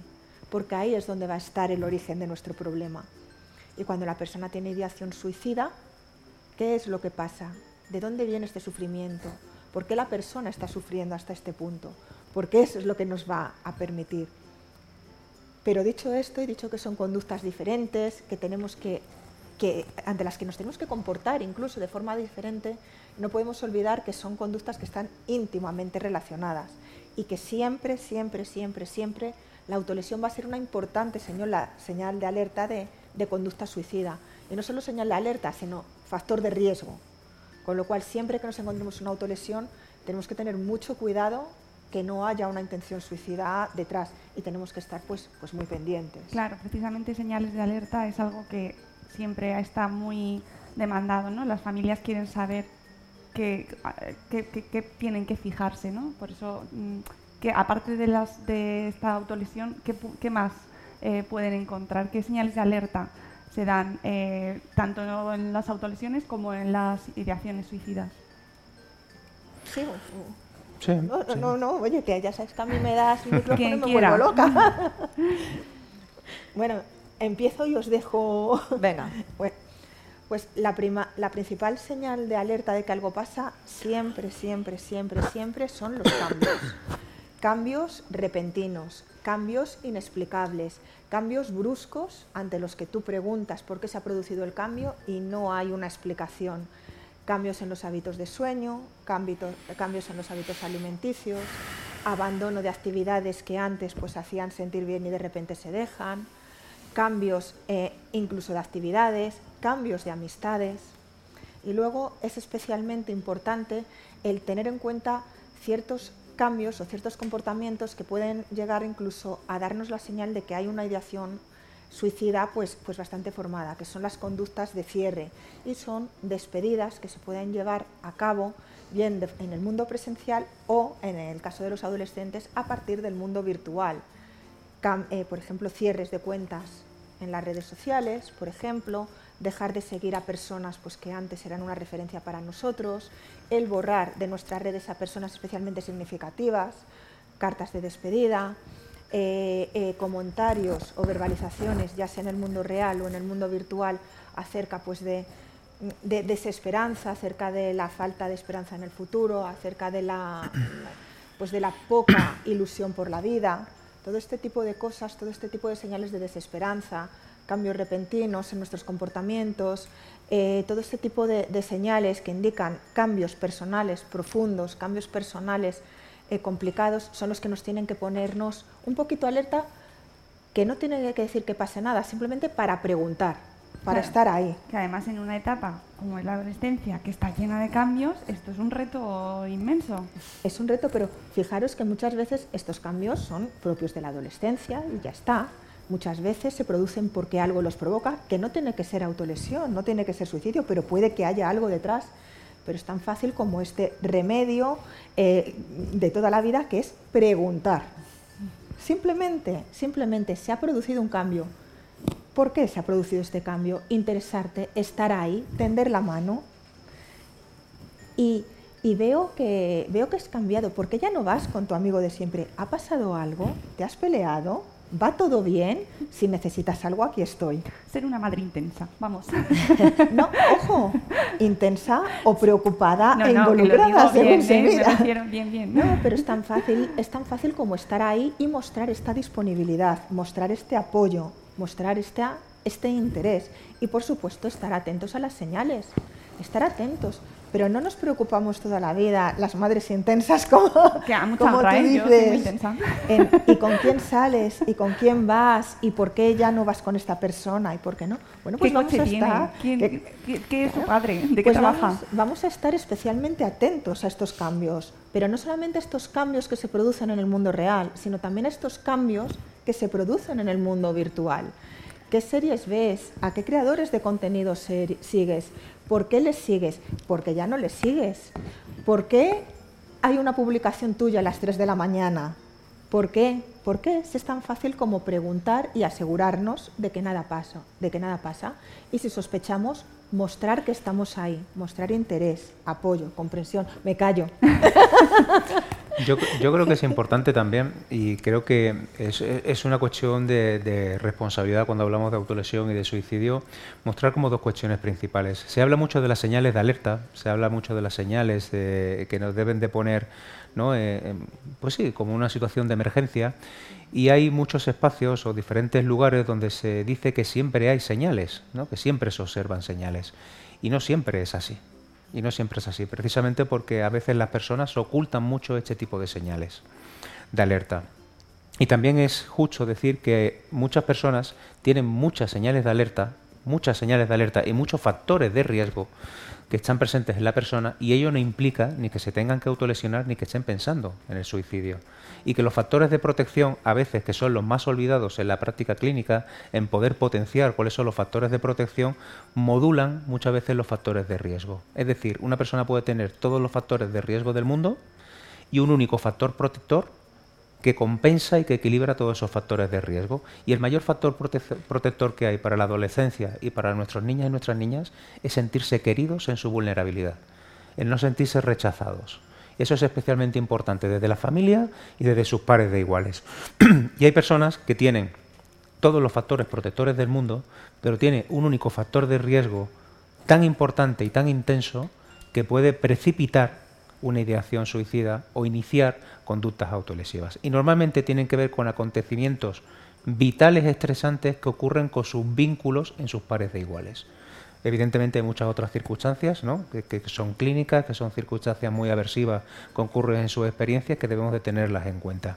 Porque ahí es donde va a estar el origen de nuestro problema. Y cuando la persona tiene ideación suicida, ¿qué es lo que pasa? ¿De dónde viene este sufrimiento? ¿Por qué la persona está sufriendo hasta este punto? Porque eso es lo que nos va a permitir pero dicho esto, he dicho que son conductas diferentes, que tenemos que, que, ante las que nos tenemos que comportar incluso de forma diferente, no podemos olvidar que son conductas que están íntimamente relacionadas y que siempre, siempre, siempre, siempre la autolesión va a ser una importante señal, señal de alerta de, de conducta suicida. Y no solo señal de alerta, sino factor de riesgo. Con lo cual, siempre que nos encontremos una autolesión, tenemos que tener mucho cuidado que no haya una intención suicida detrás y tenemos que estar pues, pues muy pendientes. Claro, precisamente señales de alerta es algo que siempre está muy demandado, ¿no? Las familias quieren saber qué, tienen que fijarse, ¿no? Por eso mm, que aparte de, las, de esta autolesión, ¿qué, más eh, pueden encontrar? ¿Qué señales de alerta se dan eh, tanto en las autolesiones como en las ideaciones suicidas? Sí, Sí, no, no, no, oye, que ya sabes que a mí me das el micrófono y me vuelvo loca. bueno, empiezo y os dejo. Venga. Pues, pues la, prima, la principal señal de alerta de que algo pasa siempre, siempre, siempre, siempre son los cambios. Cambios repentinos, cambios inexplicables, cambios bruscos ante los que tú preguntas por qué se ha producido el cambio y no hay una explicación. Cambios en los hábitos de sueño, cambios en los hábitos alimenticios, abandono de actividades que antes pues hacían sentir bien y de repente se dejan, cambios eh, incluso de actividades, cambios de amistades. Y luego es especialmente importante el tener en cuenta ciertos cambios o ciertos comportamientos que pueden llegar incluso a darnos la señal de que hay una ideación suicida pues, pues bastante formada, que son las conductas de cierre y son despedidas que se pueden llevar a cabo bien en el mundo presencial o, en el caso de los adolescentes, a partir del mundo virtual. Eh, por ejemplo, cierres de cuentas en las redes sociales, por ejemplo, dejar de seguir a personas pues, que antes eran una referencia para nosotros, el borrar de nuestras redes a personas especialmente significativas, cartas de despedida, eh, eh, comentarios o verbalizaciones, ya sea en el mundo real o en el mundo virtual, acerca pues, de, desesperanza, acerca de la falta de esperanza en el futuro, acerca de la, pues, de la poca ilusión por la vida. Todo este tipo de cosas, todo este tipo de señales de desesperanza, cambios repentinos en nuestros comportamientos, eh, todo este tipo de, señales que indican cambios personales profundos, cambios personales eh, complicados, son los que nos tienen que ponernos un poquito alerta, que no tiene que decir que pase nada, simplemente para preguntar, para estar ahí. Que además en una etapa como es la adolescencia, que está llena de cambios, esto es un reto inmenso. Es un reto, pero fijaros que muchas veces estos cambios son propios de la adolescencia y ya está muchas veces se producen porque algo los provoca, que no tiene que ser autolesión, no tiene que ser suicidio, pero puede que haya algo detrás. Pero es tan fácil como este remedio eh, de toda la vida que es preguntar. Simplemente, simplemente se ha producido un cambio. ¿Por qué se ha producido este cambio? Interesarte, estar ahí, tender la mano. Y, y veo, que, veo que has cambiado, porque ya no vas con tu amigo de siempre. ¿Ha pasado algo? ¿Te has peleado? va todo bien, si necesitas algo, aquí estoy. Ser una madre intensa, vamos. no, ojo, intensa o preocupada e involucrada, según bien, se mira. bien, bien. No, pero es tan, fácil, es tan fácil como estar ahí y mostrar esta disponibilidad, mostrar este apoyo, mostrar este, este interés y, por supuesto, estar atentos a las señales, estar atentos pero no nos preocupamos toda la vida, las madres intensas, como, que como tú ¿eh? dices, y con quién sales, y con quién vas, y por qué ya no vas con esta persona, y por qué no. Bueno, pues vamos a estar... ¿Qué, es su padre? ¿De qué pues trabaja? Vamos, a estar especialmente atentos a estos cambios, pero no solamente a estos cambios que se producen en el mundo real, sino también a estos cambios que se producen en el mundo virtual. ¿Qué series ves? ¿A qué creadores de contenido sigues? ¿Por qué les sigues? Porque ya no les sigues. ¿Por qué hay una publicación tuya a las 3 de la mañana? ¿Por qué? ¿Por qué es tan fácil como preguntar y asegurarnos de que nada pasa, de que nada pasa? Y si sospechamos, mostrar que estamos ahí, mostrar interés, apoyo, comprensión. Me callo. Yo, creo que es importante también y creo que es, una cuestión de, responsabilidad cuando hablamos de autolesión y de suicidio, mostrar como dos cuestiones principales. Se habla mucho de las señales de alerta, se habla mucho de las señales que nos deben de poner, ¿no? Eh, pues sí, como una situación de emergencia y hay muchos espacios o diferentes lugares donde se dice que siempre hay señales, ¿no? que siempre se observan señales y no siempre es así. Y no siempre es así, precisamente porque a veces las personas ocultan mucho este tipo de señales de alerta. Y también es justo decir que muchas personas tienen muchas señales de alerta, muchas señales de alerta y muchos factores de riesgo que están presentes en la persona y ello no implica ni que se tengan que autolesionar ni que estén pensando en el suicidio. Y que los factores de protección, a veces que son los más olvidados en la práctica clínica, en poder potenciar cuáles son los factores de protección, modulan muchas veces los factores de riesgo. Es decir, una persona puede tener todos los factores de riesgo del mundo y un único factor protector que compensa y que equilibra todos esos factores de riesgo. Y el mayor factor protector que hay para la adolescencia y para nuestros niños y nuestras niñas es sentirse queridos en su vulnerabilidad, el no sentirse rechazados. Eso es especialmente importante desde la familia y desde sus pares de iguales. y hay personas que tienen todos los factores protectores del mundo, pero tiene un único factor de riesgo tan importante y tan intenso que puede precipitar una ideación suicida o iniciar conductas autolesivas. Y normalmente tienen que ver con acontecimientos vitales estresantes que ocurren con sus vínculos en sus pares de iguales. Evidentemente hay muchas otras circunstancias ¿no? que, son clínicas, que son circunstancias muy aversivas que ocurren en sus experiencias que debemos de tenerlas en cuenta.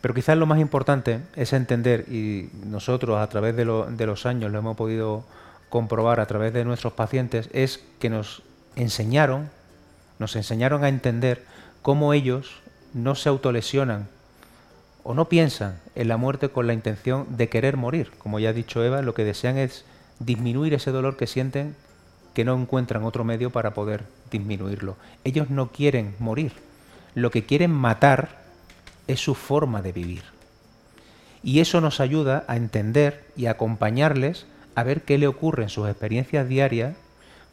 Pero quizás lo más importante es entender, y nosotros a través de, de los años lo hemos podido comprobar a través de nuestros pacientes, es que nos enseñaron, nos enseñaron a entender cómo ellos no se autolesionan o no piensan en la muerte con la intención de querer morir. Como ya ha dicho Eva, lo que desean es disminuir ese dolor que sienten que no encuentran otro medio para poder disminuirlo. Ellos no quieren morir. Lo que quieren matar es su forma de vivir. Y eso nos ayuda a entender y acompañarles a ver qué le ocurre en sus experiencias diarias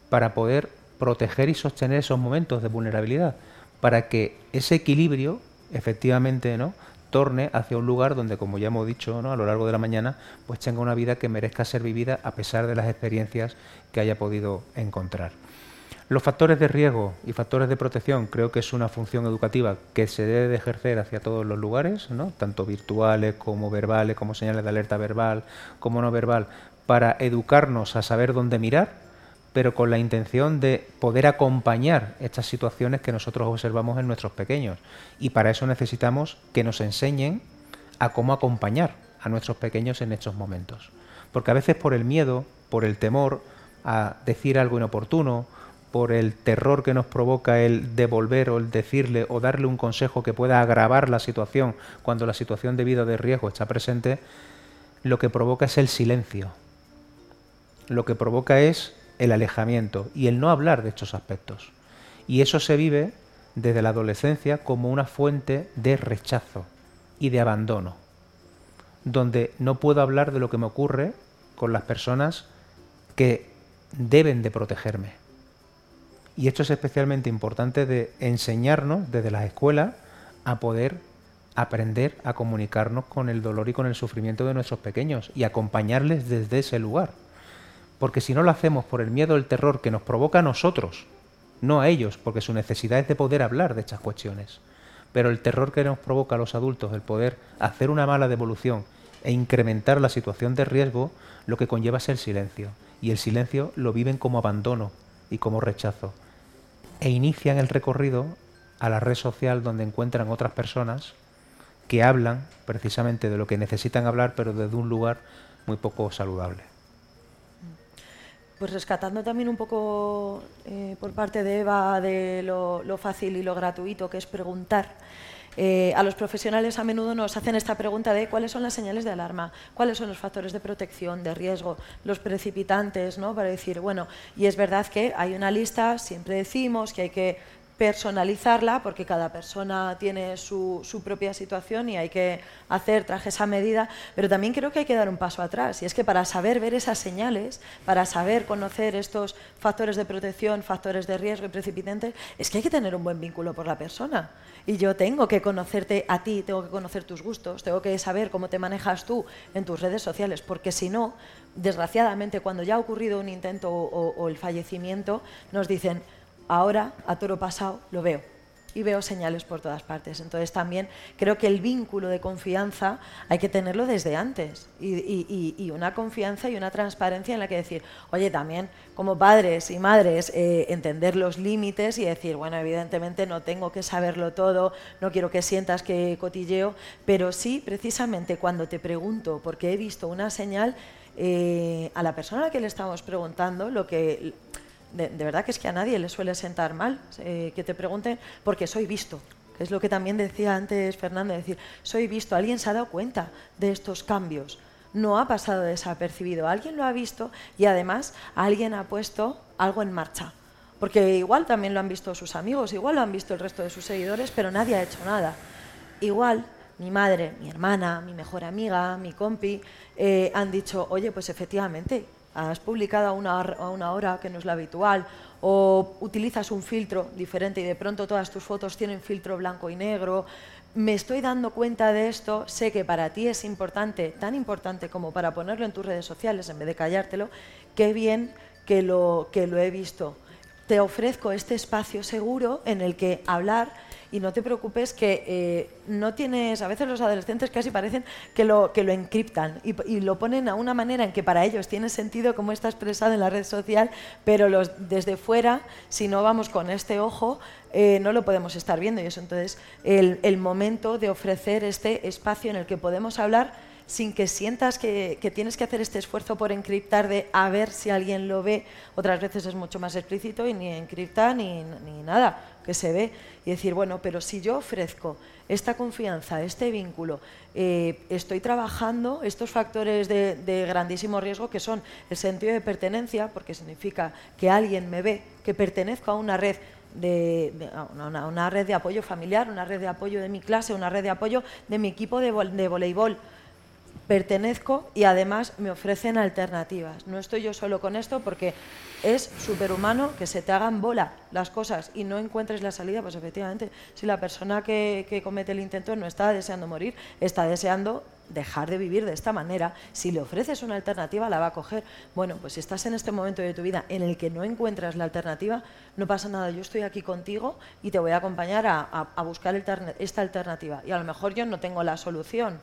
para poder proteger y sostener esos momentos de vulnerabilidad, para que ese equilibrio efectivamente no torne hacia un lugar donde, como ya hemos dicho ¿no? a lo largo de la mañana, pues tenga una vida que merezca ser vivida a pesar de las experiencias que haya podido encontrar. Los factores de riesgo y factores de protección creo que es una función educativa que se debe de ejercer hacia todos los lugares, ¿no? tanto virtuales como verbales, como señales de alerta verbal, como no verbal, para educarnos a saber dónde mirar pero con la intención de poder acompañar estas situaciones que nosotros observamos en nuestros pequeños. Y para eso necesitamos que nos enseñen a cómo acompañar a nuestros pequeños en estos momentos. Porque a veces por el miedo, por el temor a decir algo inoportuno, por el terror que nos provoca el devolver o el decirle o darle un consejo que pueda agravar la situación cuando la situación de vida de riesgo está presente, lo que provoca es el silencio. Lo que provoca es el alejamiento y el no hablar de estos aspectos. Y eso se vive desde la adolescencia como una fuente de rechazo y de abandono, donde no puedo hablar de lo que me ocurre con las personas que deben de protegerme. Y esto es especialmente importante de enseñarnos desde las escuelas a poder aprender a comunicarnos con el dolor y con el sufrimiento de nuestros pequeños y acompañarles desde ese lugar porque si no lo hacemos por el miedo, el terror que nos provoca a nosotros, no a ellos, porque su necesidad es de poder hablar de estas cuestiones. Pero el terror que nos provoca a los adultos, el poder hacer una mala devolución e incrementar la situación de riesgo, lo que conlleva es el silencio. Y el silencio lo viven como abandono y como rechazo. E inician el recorrido a la red social donde encuentran otras personas que hablan precisamente de lo que necesitan hablar, pero desde un lugar muy poco saludable. Pues rescatando también un poco eh, por parte de Eva de lo, fácil y lo gratuito que es preguntar. Eh, a los profesionales a menudo nos hacen esta pregunta de cuáles son las señales de alarma, cuáles son los factores de protección, de riesgo, los precipitantes, ¿no? Para decir, bueno, y es verdad que hay una lista, siempre decimos que hay que personalizarla porque cada persona tiene su, propia situación y hay que hacer trajes a medida, pero también creo que hay que dar un paso atrás y es que para saber ver esas señales, para saber conocer estos factores de protección, factores de riesgo y precipitentes, es que hay que tener un buen vínculo por la persona. Y yo tengo que conocerte a ti, tengo que conocer tus gustos, tengo que saber cómo te manejas tú en tus redes sociales, porque si no, desgraciadamente, cuando ya ha ocurrido un intento o el fallecimiento, nos dicen, ahora, a toro pasado, lo veo. Y veo señales por todas partes. Entonces también creo que el vínculo de confianza hay que tenerlo desde antes. Y, una confianza y una transparencia en la que decir, oye, también como padres y madres, eh, entender los límites y decir, bueno, evidentemente no tengo que saberlo todo, no quiero que sientas que cotilleo, pero sí, precisamente cuando te pregunto, porque he visto una señal, eh, a la persona a la que le estamos preguntando, lo que de, verdad que es que a nadie le suele sentar mal eh, que te pregunten porque soy visto. Que es lo que también decía antes Fernando, decir, soy visto, alguien se ha dado cuenta de estos cambios, no ha pasado desapercibido, alguien lo ha visto y además alguien ha puesto algo en marcha. Porque igual también lo han visto sus amigos, igual lo han visto el resto de sus seguidores, pero nadie ha hecho nada. Igual mi madre, mi hermana, mi mejor amiga, mi compi, eh, han dicho, oye, pues efectivamente, has publicado a una, a una hora que no es la habitual, o utilizas un filtro diferente y de pronto todas tus fotos tienen filtro blanco y negro. Me estoy dando cuenta de esto, sé que para ti es importante, tan importante como para ponerlo en tus redes sociales en vez de callártelo, qué bien que lo, que lo he visto. Te ofrezco este espacio seguro en el que hablar y no te preocupes que eh, no tienes, a veces los adolescentes casi parecen que lo, que lo encriptan y, lo ponen a una manera en que para ellos tiene sentido cómo está expresado en la red social, pero los, desde fuera, si no vamos con este ojo, eh, no lo podemos estar viendo y eso entonces el, el momento de ofrecer este espacio en el que podemos hablar sin que sientas que, tienes que hacer este esfuerzo por encriptar de a ver si alguien lo ve. Otras veces es mucho más explícito y ni encripta ni, nada, que se ve. Y decir, bueno, pero si yo ofrezco esta confianza, este vínculo, eh, estoy trabajando estos factores de, grandísimo riesgo que son el sentido de pertenencia, porque significa que alguien me ve, que pertenezco a una red de, una, red de apoyo familiar, una red de apoyo de mi clase, una red de apoyo de mi equipo de voleibol pertenezco y además me ofrecen alternativas. No estoy yo solo con esto porque es superhumano que se te hagan bola las cosas y no encuentres la salida, pues efectivamente, si la persona que, comete el intento no está deseando morir, está deseando dejar de vivir de esta manera. Si le ofreces una alternativa, la va a coger. Bueno, pues si estás en este momento de tu vida en el que no encuentras la alternativa, no pasa nada. Yo estoy aquí contigo y te voy a acompañar a buscar esta alternativa. Y a lo mejor yo no tengo la solución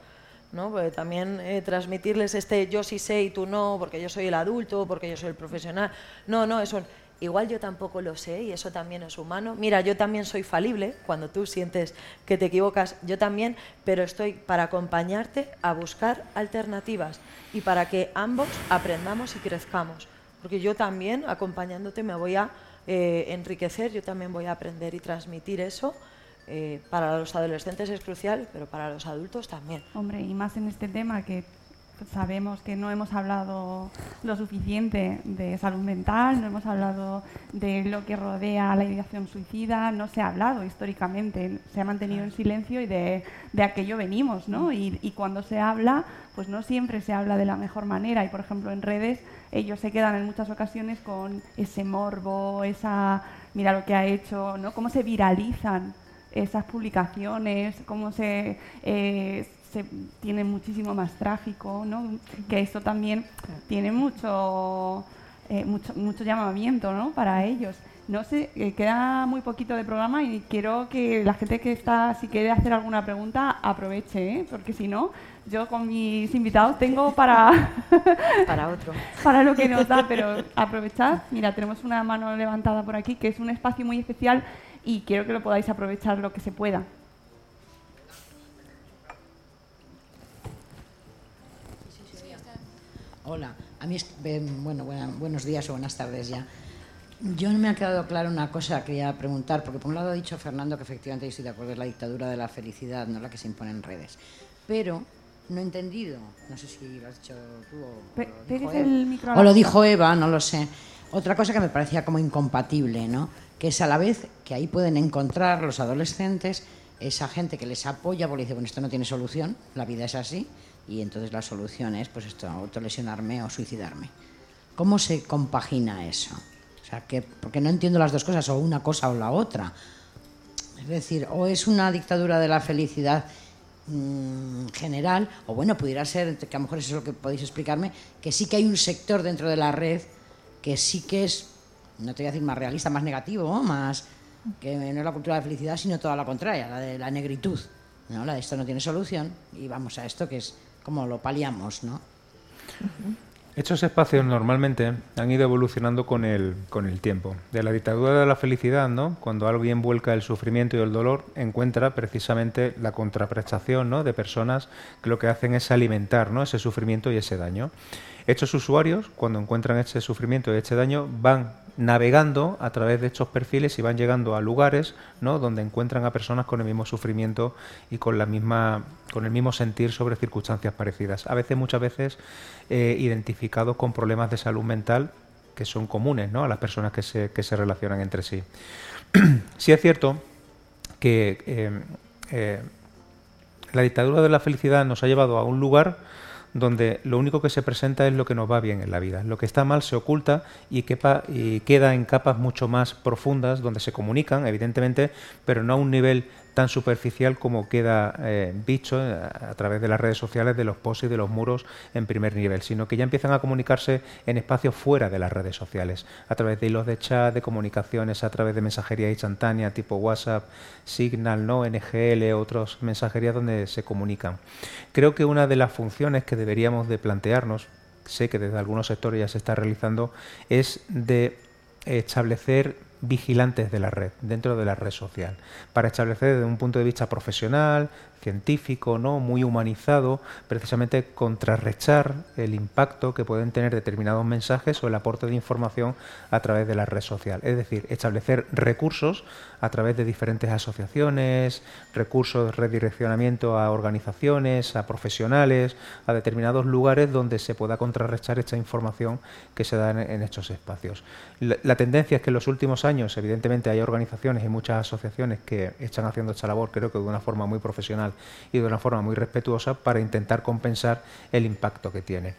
¿no? también eh, transmitirles este yo sí sé y tú no, porque yo soy el adulto, porque yo soy el profesional. No, no, eso igual yo tampoco lo sé y eso también es humano. Mira, yo también soy falible cuando tú sientes que te equivocas, yo también, pero estoy para acompañarte a buscar alternativas y para que ambos aprendamos y crezcamos. Porque yo también, acompañándote, me voy a eh, enriquecer, yo también voy a aprender y transmitir eso eh, para los adolescentes es crucial, pero para los adultos también. Hombre, y más en este tema que sabemos que no hemos hablado lo suficiente de salud mental, no hemos hablado de lo que rodea la ideación suicida, no se ha hablado históricamente, se ha mantenido en silencio y de, de aquello venimos, ¿no? Y, y, cuando se habla, pues no siempre se habla de la mejor manera y, por ejemplo, en redes ellos se quedan en muchas ocasiones con ese morbo, esa, mira lo que ha hecho, ¿no? Cómo se viralizan esas publicaciones, cómo se, eh, se tiene muchísimo más tráfico, ¿no? que esto también tiene mucho, eh, mucho, mucho llamamiento ¿no? para ellos. No sé, eh, queda muy poquito de programa y quiero que la gente que está, si quiere hacer alguna pregunta, aproveche, ¿eh? porque si no, yo con mis invitados tengo para... para otro. para lo que nos da, pero aprovechad. Mira, tenemos una mano levantada por aquí, que es un espacio muy especial y quiero que lo podáis aprovechar lo que se pueda. Hola, a mí bueno, buenos días o buenas tardes ya. Yo no me ha quedado claro una cosa que quería preguntar, porque por un lado ha dicho Fernando que efectivamente estoy de acuerdo, es la dictadura de la felicidad, no la que se impone en redes. Pero no he entendido, no sé si lo has dicho tú o, o lo dijo Eva, no lo sé. Otra cosa que me parecía como incompatible, ¿no? Que es a la vez que ahí pueden encontrar los adolescentes esa gente que les apoya porque dice, bueno, esto no tiene solución, la vida es así, y entonces la solución es, pues esto, autolesionarme o suicidarme. ¿Cómo se compagina eso? O sea, que, porque no entiendo las dos cosas, o una cosa o la otra. Es decir, o es una dictadura de la felicidad mm, general, o bueno, pudiera ser, que a lo mejor eso es lo que podéis explicarme, que sí que hay un sector dentro de la red que sí que es no te voy a decir más realista, más negativo, más que no es la cultura de felicidad, sino toda la contraria, la de la negritud. ¿no? La de esto no tiene solución y vamos a esto que es como lo paliamos, ¿no? Estos espacios normalmente han ido evolucionando con el, con el tiempo. De la dictadura de la felicidad, ¿no? cuando alguien vuelca el sufrimiento y el dolor, encuentra precisamente la contraprestación ¿no? de personas que lo que hacen es alimentar ¿no? ese sufrimiento y ese daño. Estos usuarios, cuando encuentran ese sufrimiento y este daño, van navegando a través de estos perfiles y van llegando a lugares ¿no? donde encuentran a personas con el mismo sufrimiento y con la misma con el mismo sentir sobre circunstancias parecidas a veces muchas veces eh, identificados con problemas de salud mental que son comunes ¿no? a las personas que se, que se relacionan entre sí sí es cierto que eh, eh, la dictadura de la felicidad nos ha llevado a un lugar donde lo único que se presenta es lo que nos va bien en la vida. Lo que está mal se oculta y, queda en capas mucho más profundas donde se comunican, evidentemente, pero no a un nivel tan superficial como queda eh, dicho eh, a través de las redes sociales, de los posts y de los muros en primer nivel, sino que ya empiezan a comunicarse en espacios fuera de las redes sociales, a través de hilos de chat, de comunicaciones, a través de mensajería instantánea tipo WhatsApp, Signal, ¿no? NGL, otras mensajerías donde se comunican. Creo que una de las funciones que deberíamos de plantearnos, sé que desde algunos sectores ya se está realizando, es de establecer vigilantes de la red, dentro de la red social, para establecer desde un punto de vista profesional, científico, ¿no? muy humanizado, precisamente contrarrestar el impacto que pueden tener determinados mensajes o el aporte de información a través de la red social. Es decir, establecer recursos a través de diferentes asociaciones, recursos de redireccionamiento a organizaciones, a profesionales, a determinados lugares donde se pueda contrarrestar esta información que se da en, estos espacios. La, tendencia es que en los últimos años, evidentemente, hay organizaciones y muchas asociaciones que están haciendo esta labor, creo que de una forma muy profesional y de una forma muy respetuosa para intentar compensar el impacto que tiene.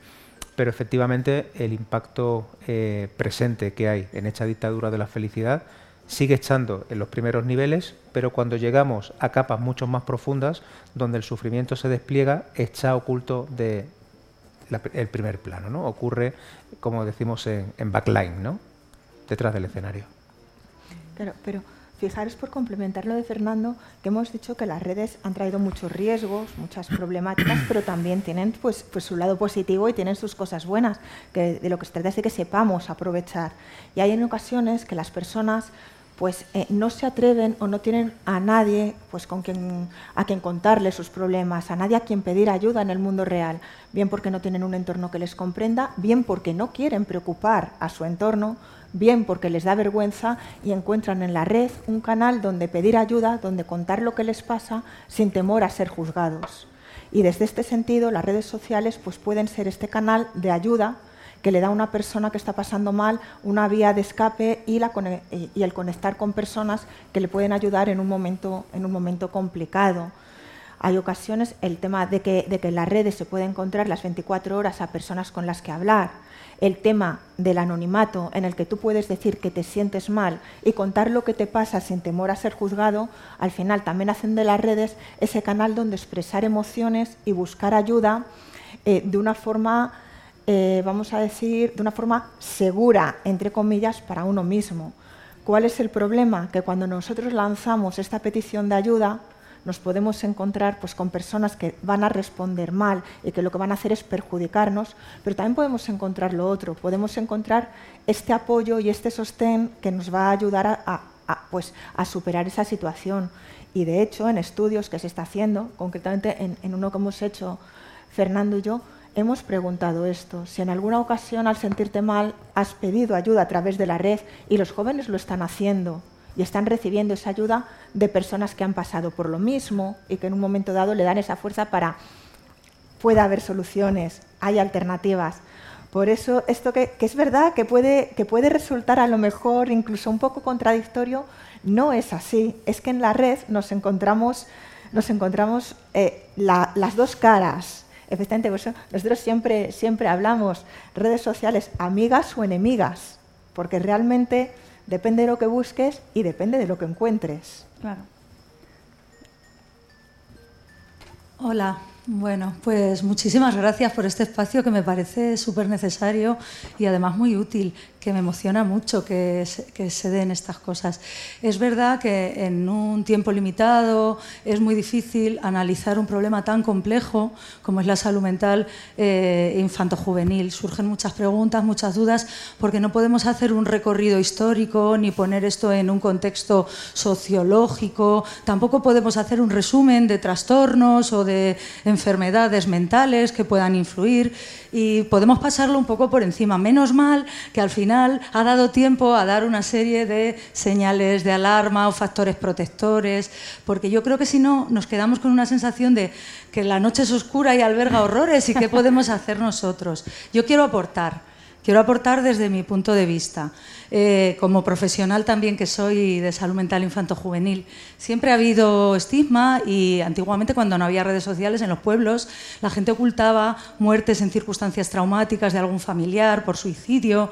Pero efectivamente el impacto eh, presente que hay en esta dictadura de la felicidad sigue estando en los primeros niveles, pero cuando llegamos a capas mucho más profundas, donde el sufrimiento se despliega, está oculto de el primer plano, ¿no? Ocurre, como decimos en, en backline, ¿no? Detrás del escenario. Claro, pero Fijaros por complementar lo de Fernando, que hemos dicho que las redes han traído muchos riesgos, muchas problemáticas, pero también tienen pues, pues su lado positivo y tienen sus cosas buenas, que de lo que se trata es de que sepamos aprovechar. Y hay en ocasiones que las personas pues eh, no se atreven o no tienen a nadie pues con quien a quien contarle sus problemas, a nadie a quien pedir ayuda en el mundo real, bien porque no tienen un entorno que les comprenda, bien porque no quieren preocupar a su entorno bien porque les da vergüenza y encuentran en la red un canal donde pedir ayuda, donde contar lo que les pasa sin temor a ser juzgados. Y desde este sentido, las redes sociales pues, pueden ser este canal de ayuda que le da a una persona que está pasando mal una vía de escape y, el conectar con personas que le pueden ayudar en un momento, en un momento complicado. Hay ocasiones el tema de que, de que en las redes se puede encontrar las 24 horas a personas con las que hablar, el tema del anonimato en el que tú puedes decir que te sientes mal y contar lo que te pasa sin temor a ser juzgado, al final también hacen de las redes ese canal donde expresar emociones y buscar ayuda eh, de una forma, eh, vamos a decir, de una forma segura, entre comillas, para uno mismo. ¿Cuál es el problema? Que cuando nosotros lanzamos esta petición de ayuda, nos podemos encontrar pues, con personas que van a responder mal y que lo que van a hacer es perjudicarnos, pero también podemos encontrar lo otro, podemos encontrar este apoyo y este sostén que nos va a ayudar a, pues, a superar esa situación. Y de hecho, en estudios que se está haciendo, concretamente en, en uno que hemos hecho Fernando y yo, hemos preguntado esto, si en alguna ocasión al sentirte mal has pedido ayuda a través de la red y los jóvenes lo están haciendo y están recibiendo esa ayuda de personas que han pasado por lo mismo y que en un momento dado le dan esa fuerza para pueda haber soluciones, hay alternativas. Por eso esto que, es verdad que puede, que puede resultar a lo mejor incluso un poco contradictorio, no es así. Es que en la red nos encontramos, nos encontramos eh, las dos caras. Efectivamente, pues, nosotros siempre, siempre hablamos redes sociales amigas o enemigas, porque realmente Depende de lo que busques y depende de lo que encuentres. Claro. Hola, bueno, pues muchísimas gracias por este espacio que me parece súper necesario y además muy útil que me emociona mucho que se, den estas cosas. Es verdad que en un tiempo limitado es muy difícil analizar un problema tan complejo como es la salud mental eh, infanto-juvenil. Surgen muchas preguntas, muchas dudas, porque no podemos hacer un recorrido histórico ni poner esto en un contexto sociológico. Tampoco podemos hacer un resumen de trastornos o de enfermedades mentales que puedan influir y podemos pasarlo un poco por encima. Menos mal que al final ha dado tiempo a dar una serie de señales de alarma o factores protectores, porque yo creo que si no nos quedamos con una sensación de que la noche es oscura y alberga horrores y qué podemos hacer nosotros. Yo quiero aportar quiero aportar desde mi punto de vista. Eh, como profesional también que soy de salud mental infanto-juvenil, siempre ha habido estigma y antiguamente cuando no había redes sociales en los pueblos, la gente ocultaba muertes en circunstancias traumáticas de algún familiar por suicidio,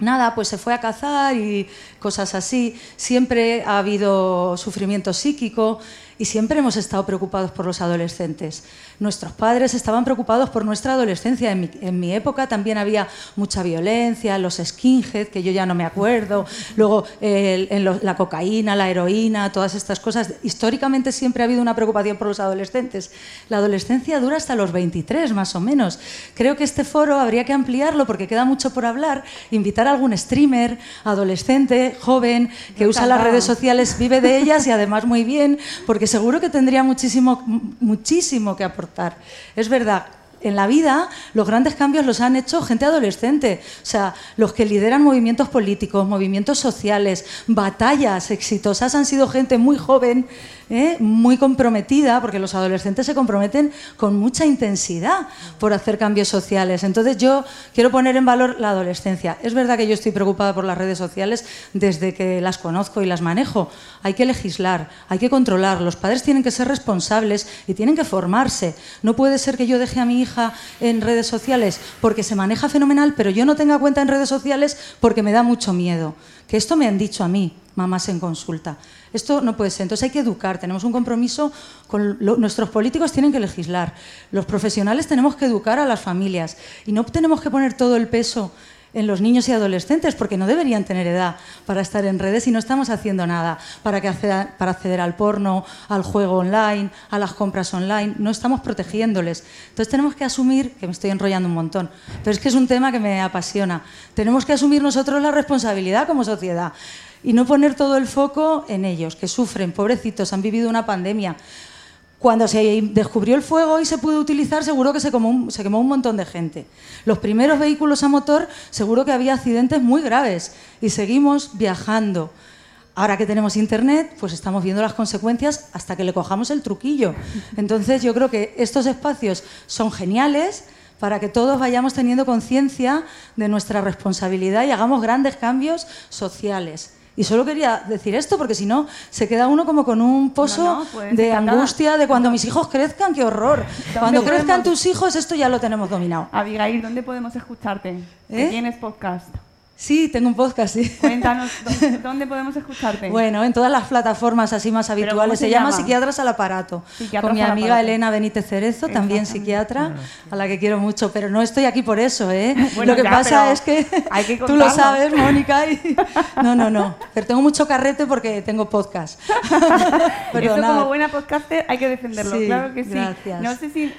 Nada, pues se fue a cazar y cosas así. Siempre ha habido sufrimiento psíquico y siempre hemos estado preocupados por los adolescentes. Nuestros padres estaban preocupados por nuestra adolescencia. En mi, época también había mucha violencia, los skinheads, que yo ya no me acuerdo, luego la cocaína, la heroína, todas estas cosas. Históricamente siempre ha habido una preocupación por los adolescentes. La adolescencia dura hasta los 23, más o menos. Creo que este foro habría que ampliarlo porque queda mucho por hablar, invitar a algún streamer, adolescente, joven, que usa las redes sociales, vive de ellas y además muy bien, porque seguro que tendría muchísimo, muchísimo que aportar. Es verdad, en la vida los grandes cambios los han hecho gente adolescente, o sea, los que lideran movimientos políticos, movimientos sociales, batallas exitosas han sido gente muy joven ¿eh? muy comprometida, porque los adolescentes se comprometen con mucha intensidad por hacer cambios sociales. Entonces yo quiero poner en valor la adolescencia. Es verdad que yo estoy preocupada por las redes sociales desde que las conozco y las manejo. Hay que legislar, hay que controlar. Los padres tienen que ser responsables y tienen que formarse. No puede ser que yo deje a mi hija en redes sociales porque se maneja fenomenal, pero yo no tenga cuenta en redes sociales porque me da mucho miedo. Que esto me han dicho a mí, mamás en consulta. Esto no puede ser. Entonces hay que educar, tenemos un compromiso con nuestros políticos tienen que legislar, los profesionales tenemos que educar a las familias y no tenemos que poner todo el peso en los niños y adolescentes, porque no deberían tener edad para estar en redes y no estamos haciendo nada para, que para acceder al porno, al juego online, a las compras online, no estamos protegiéndoles. Entonces tenemos que asumir, que me estoy enrollando un montón, pero es que es un tema que me apasiona, tenemos que asumir nosotros la responsabilidad como sociedad y no poner todo el foco en ellos, que sufren, pobrecitos, han vivido una pandemia. Cuando se descubrió el fuego y se pudo utilizar, seguro que se, quemó un montón de gente. Los primeros vehículos a motor, seguro que había accidentes muy graves y seguimos viajando. Ahora que tenemos internet, pues estamos viendo las consecuencias hasta que le cojamos el truquillo. Entonces yo creo que estos espacios son geniales para que todos vayamos teniendo conciencia de nuestra responsabilidad y hagamos grandes cambios sociales. Y solo quería decir esto porque si no se queda uno como con un pozo pues, de angustia de cuando mis hijos crezcan, qué horror. Cuando crezcan tus hijos esto ya lo tenemos dominado. Abigail, ¿dónde podemos escucharte? ¿Eh? ¿Tienes podcast? Sí, tengo un podcast, sí. Cuéntanos, ¿dónde, podemos escucharte? Bueno, en todas las plataformas así más habituales. Se, llama? Psiquiatras al Aparato. con mi amiga Elena Benítez Cerezo, también psiquiatra, a la que quiero mucho. Pero no estoy aquí por eso, ¿eh? lo que pasa es que, tú lo sabes, Mónica. No, no, no. Pero tengo mucho carrete porque tengo podcast. pero como buena podcaster hay que defenderlo, claro que sí. Gracias. No sé si...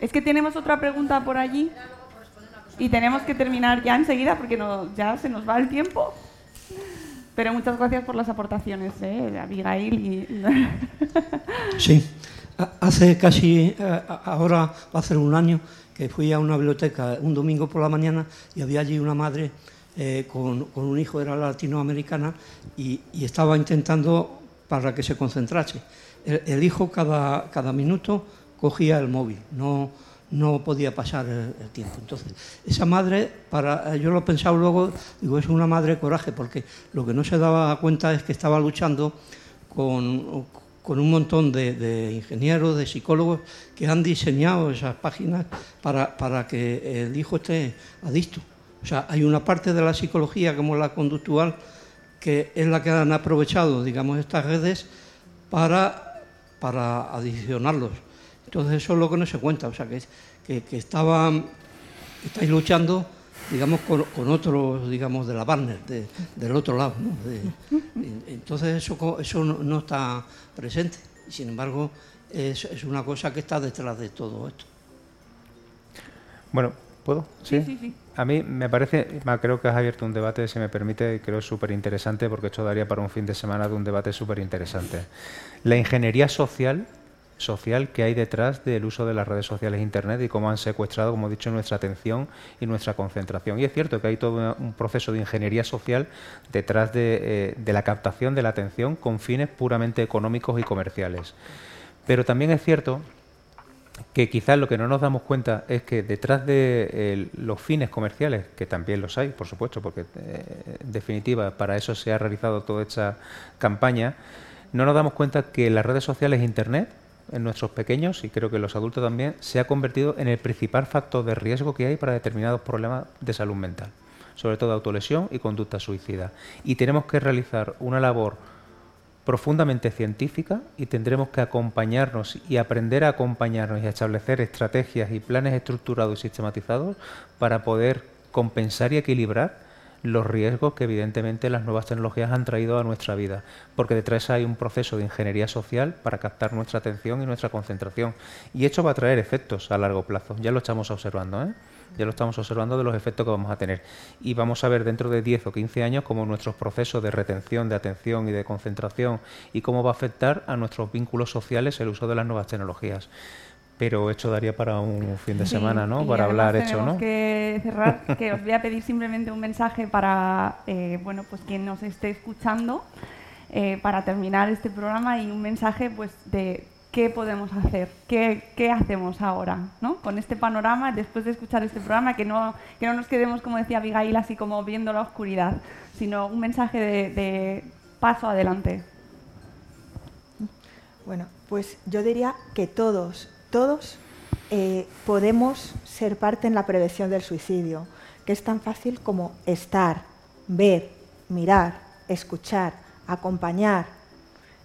Es que tenemos otra pregunta por allí. Y tenemos que terminar ya enseguida porque no, ya se nos va el tiempo. Pero muchas gracias por las aportaciones, ¿eh? Abigail. Y... sí, hace casi, eh, ahora va a ser un año que fui a una biblioteca un domingo por la mañana y había allí una madre eh, con, con, un hijo, era latinoamericana, y, y, estaba intentando para que se concentrase. El, el hijo cada, cada minuto cogía el móvil, no no podía pasar el, tiempo. Entonces, esa madre, para, yo lo he pensado luego, digo, es una madre de coraje, porque lo que no se daba cuenta es que estaba luchando con, un montón de, ingenieros, de psicólogos, que han diseñado esas páginas para, para que el hijo esté adicto. O sea, hay una parte de la psicología, como la conductual, que es la que han aprovechado, digamos, estas redes para, para adicionarlos entonces eso es lo que no se cuenta, o sea, que, que, que estaban, estáis luchando, digamos, con, otros, digamos, de la Barner, del otro lado. ¿no? entonces eso, eso no, está presente, y sin embargo es, es, una cosa que está detrás de todo esto. Bueno, ¿puedo? Sí, sí, sí. A mí me parece, creo que has abierto un debate, si me permite, creo súper interesante, porque esto daría para un fin de semana de un debate súper interesante. La ingeniería social social que hay detrás del uso de las redes sociales e Internet y cómo han secuestrado, como he dicho, nuestra atención y nuestra concentración. Y es cierto que hay todo un proceso de ingeniería social detrás de, eh, la captación de la atención con fines puramente económicos y comerciales. Pero también es cierto que quizás lo que no nos damos cuenta es que detrás de los fines comerciales, que también los hay, por supuesto, porque eh, en definitiva para eso se ha realizado toda esta campaña, no nos damos cuenta que las redes sociales e Internet, en nuestros pequeños y creo que los adultos también, se ha convertido en el principal factor de riesgo que hay para determinados problemas de salud mental, sobre todo autolesión y conducta suicida. Y tenemos que realizar una labor profundamente científica y tendremos que acompañarnos y aprender a acompañarnos y a establecer estrategias y planes estructurados y sistematizados para poder compensar y equilibrar los riesgos que evidentemente las nuevas tecnologías han traído a nuestra vida, porque detrás hay un proceso de ingeniería social para captar nuestra atención y nuestra concentración. Y esto va a traer efectos a largo plazo, ya lo estamos observando. ¿eh? ya lo estamos observando de los efectos que vamos a tener. Y vamos a ver dentro de 10 o 15 años cómo nuestros procesos de retención, de atención y de concentración y cómo va a afectar a nuestros vínculos sociales el uso de las nuevas tecnologías. Pero esto daría para un fin de semana, ¿no? Para hablar hecho, ¿no? que cerrar, que os voy a pedir simplemente un mensaje para, eh, bueno, pues quien nos esté escuchando, eh, para terminar este programa y un mensaje, pues, de qué podemos hacer, qué, hacemos ahora, ¿no? Con este panorama, después de escuchar este programa, que no, que no nos quedemos, como decía Abigail, así como viendo la oscuridad, sino un mensaje de, paso adelante. Bueno, pues yo diría que todos, todos eh, podemos ser parte en la prevención del suicidio, que es tan fácil como estar, ver, mirar, escuchar, acompañar,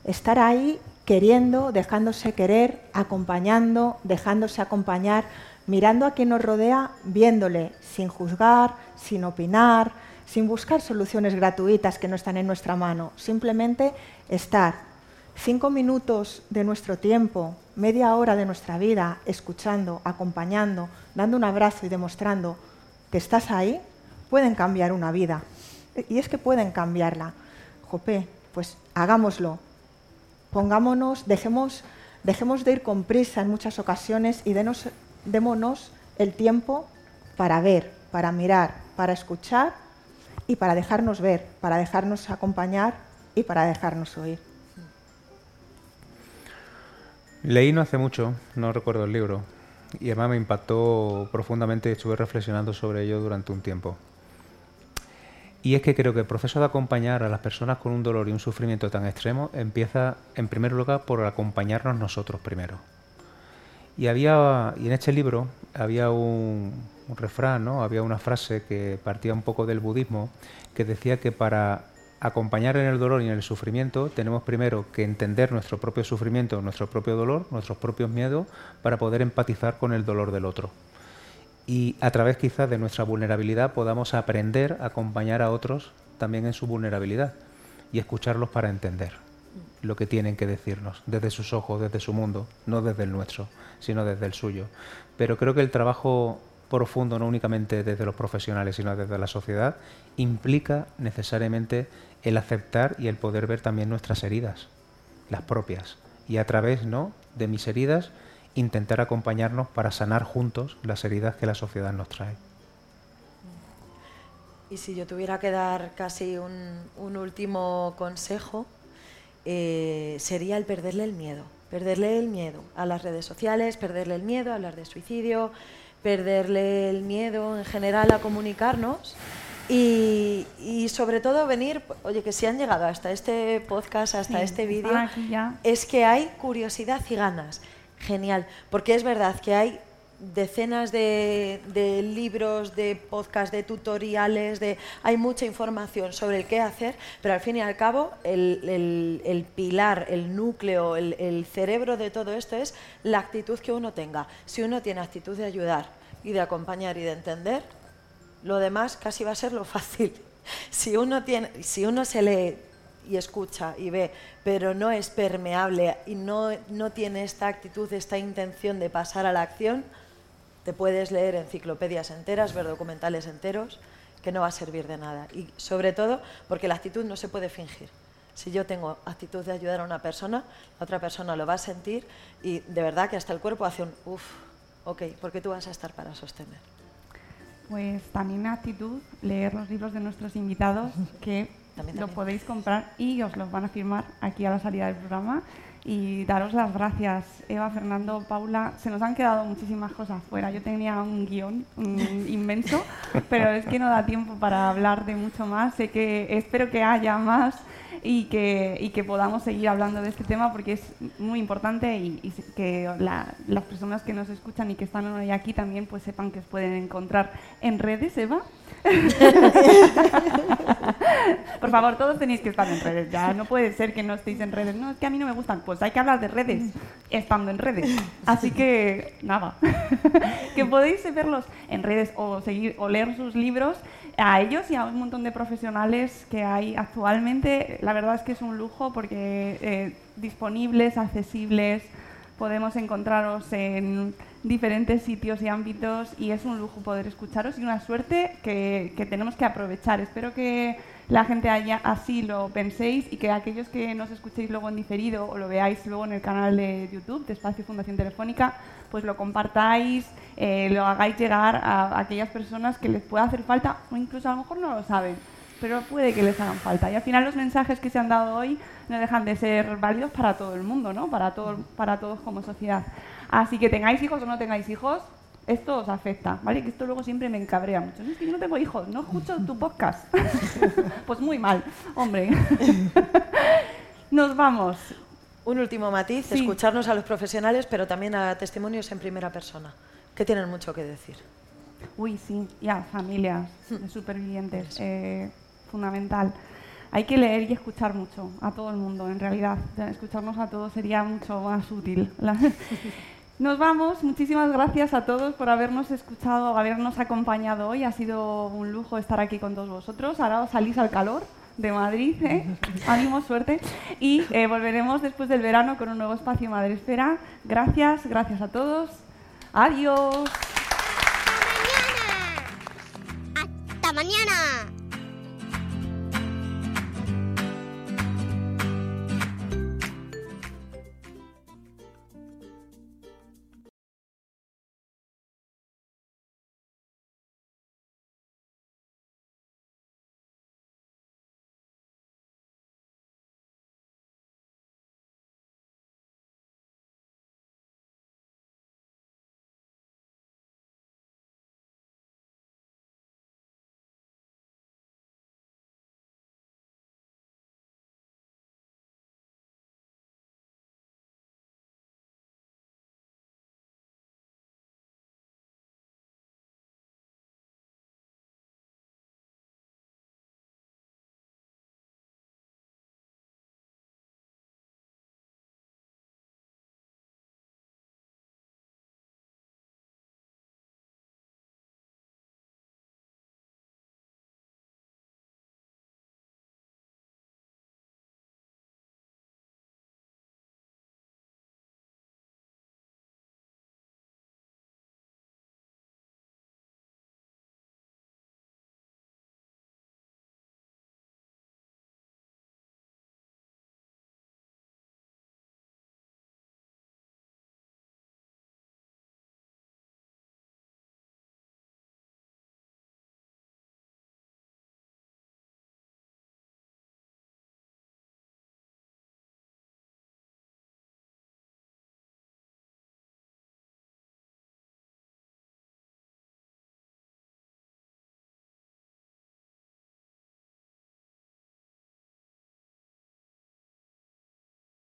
estar ahí queriendo, dejándose querer, acompañando, dejándose acompañar, mirando a quien nos rodea, viéndole, sin juzgar, sin opinar, sin buscar soluciones gratuitas que no están en nuestra mano, simplemente estar. Cinco minutos de nuestro tiempo, media hora de nuestra vida, escuchando, acompañando, dando un abrazo y demostrando que estás ahí, pueden cambiar una vida. Y es que pueden cambiarla. Jopé, pues hagámoslo, pongámonos, dejemos, dejemos de ir con prisa en muchas ocasiones y démonos el tiempo para ver, para mirar, para escuchar y para dejarnos ver, para dejarnos acompañar y para dejarnos oír. Leí no hace mucho, no recuerdo el libro, y además me impactó profundamente y estuve reflexionando sobre ello durante un tiempo. Y es que creo que el proceso de acompañar a las personas con un dolor y un sufrimiento tan extremo empieza, en primer lugar, por acompañarnos nosotros primero. Y había, y en este libro había un, refrán, ¿no? había una frase que partía un poco del budismo, que decía que para acompañar en el dolor y en el sufrimiento tenemos primero que entender nuestro propio sufrimiento, nuestro propio dolor, nuestros propios miedos, para poder empatizar con el dolor del otro y a través quizás de nuestra vulnerabilidad podamos aprender a acompañar a otros también en su vulnerabilidad y escucharlos para entender lo que tienen que decirnos desde sus ojos, desde su mundo, no desde el nuestro, sino desde el suyo. Pero creo que el trabajo profundo, no únicamente desde los profesionales, sino desde la sociedad, implica necesariamente el aceptar y el poder ver también nuestras heridas, las propias, y a través ¿no? de mis heridas intentar acompañarnos para sanar juntos las heridas que la sociedad nos trae. Y si yo tuviera que dar casi un, último consejo, eh, sería el perderle el miedo. Perderle el miedo a las redes sociales, perderle el miedo a hablar de suicidio, perderle el miedo en general a comunicarnos y, sobre todo venir, oye, que si han llegado hasta este podcast, hasta este vídeo, es que hay curiosidad y ganas. Genial, porque es verdad que hay decenas de, libros, de podcasts, de tutoriales, de, hay mucha información sobre el qué hacer, pero al fin y al cabo el, pilar, el núcleo, el, cerebro de todo esto es la actitud que uno tenga. Si uno tiene actitud de ayudar y de acompañar y de entender, lo demás casi va a ser lo fácil. Si uno, tiene, si uno se lee y escucha y ve, pero no es permeable y no, no tiene esta actitud, esta intención de pasar a la acción, te puedes leer enciclopedias enteras, ver documentales enteros, que no va a servir de nada. Y sobre todo porque la actitud no se puede fingir. Si yo tengo actitud de ayudar a una persona, la otra persona lo va a sentir y de verdad que hasta el cuerpo hace un uff, ok, porque tú vas a estar para sostener. Pues también actitud, leer los libros de nuestros invitados, que lo podéis comprar y os los van a firmar aquí a la salida del programa y daros las gracias, Eva, Fernando, Paula. Se nos han quedado muchísimas cosas fuera. Yo tenía un guion inmenso, pero es que no da tiempo para hablar de mucho más. Sé que espero que haya más y que, y que podamos seguir hablando de este tema porque es muy importante y, que las personas que nos escuchan y que están hoy aquí también pues sepan que os pueden encontrar en redes, Eva. Por favor, todos tenéis que estar en redes. Ya no puede ser que no estéis en redes. No, es que a mí no me gustan. Pues hay que hablar de redes estando en redes. Así que nada, que podéis verlos en redes o seguir o leer sus libros a ellos y a un montón de profesionales que hay actualmente. La verdad es que es un lujo porque eh, disponibles, accesibles, podemos encontraros en diferentes sitios y ámbitos y es un lujo poder escucharos y una suerte que, tenemos que aprovechar. Espero que la gente haya, así lo penséis y que aquellos que nos escuchéis luego en diferido o lo veáis luego en el canal de YouTube de Espacio Fundación Telefónica, pues lo compartáis, eh, lo hagáis llegar a aquellas personas que les pueda hacer falta o incluso a lo mejor no lo saben, pero puede que les hagan falta. Y al final los mensajes que se han dado hoy no dejan de ser válidos para todo el mundo, ¿no? para, todo, para todos como sociedad. Así que tengáis hijos o no tengáis hijos, esto os afecta, ¿vale? Que esto luego siempre me encabrea mucho. No es que yo no tengo hijos, no escucho tu podcast. pues muy mal, hombre. Nos vamos. Un último matiz, escucharnos a los profesionales, pero también a testimonios en primera persona, que tienen mucho que decir. Uy, sí, ya, familias de supervivientes, eh, fundamental. Hay que leer y escuchar mucho a todo el mundo, en realidad. Escucharnos a todos sería mucho más útil. Nos vamos. Muchísimas gracias a todos por habernos escuchado, habernos acompañado hoy. Ha sido un lujo estar aquí con todos vosotros. Ahora os salís al calor de Madrid. ¿eh? Ánimo, suerte. Y eh, volveremos después del verano con un nuevo espacio Madre Esfera. Gracias, gracias a todos. Adiós. Hasta mañana. Hasta mañana.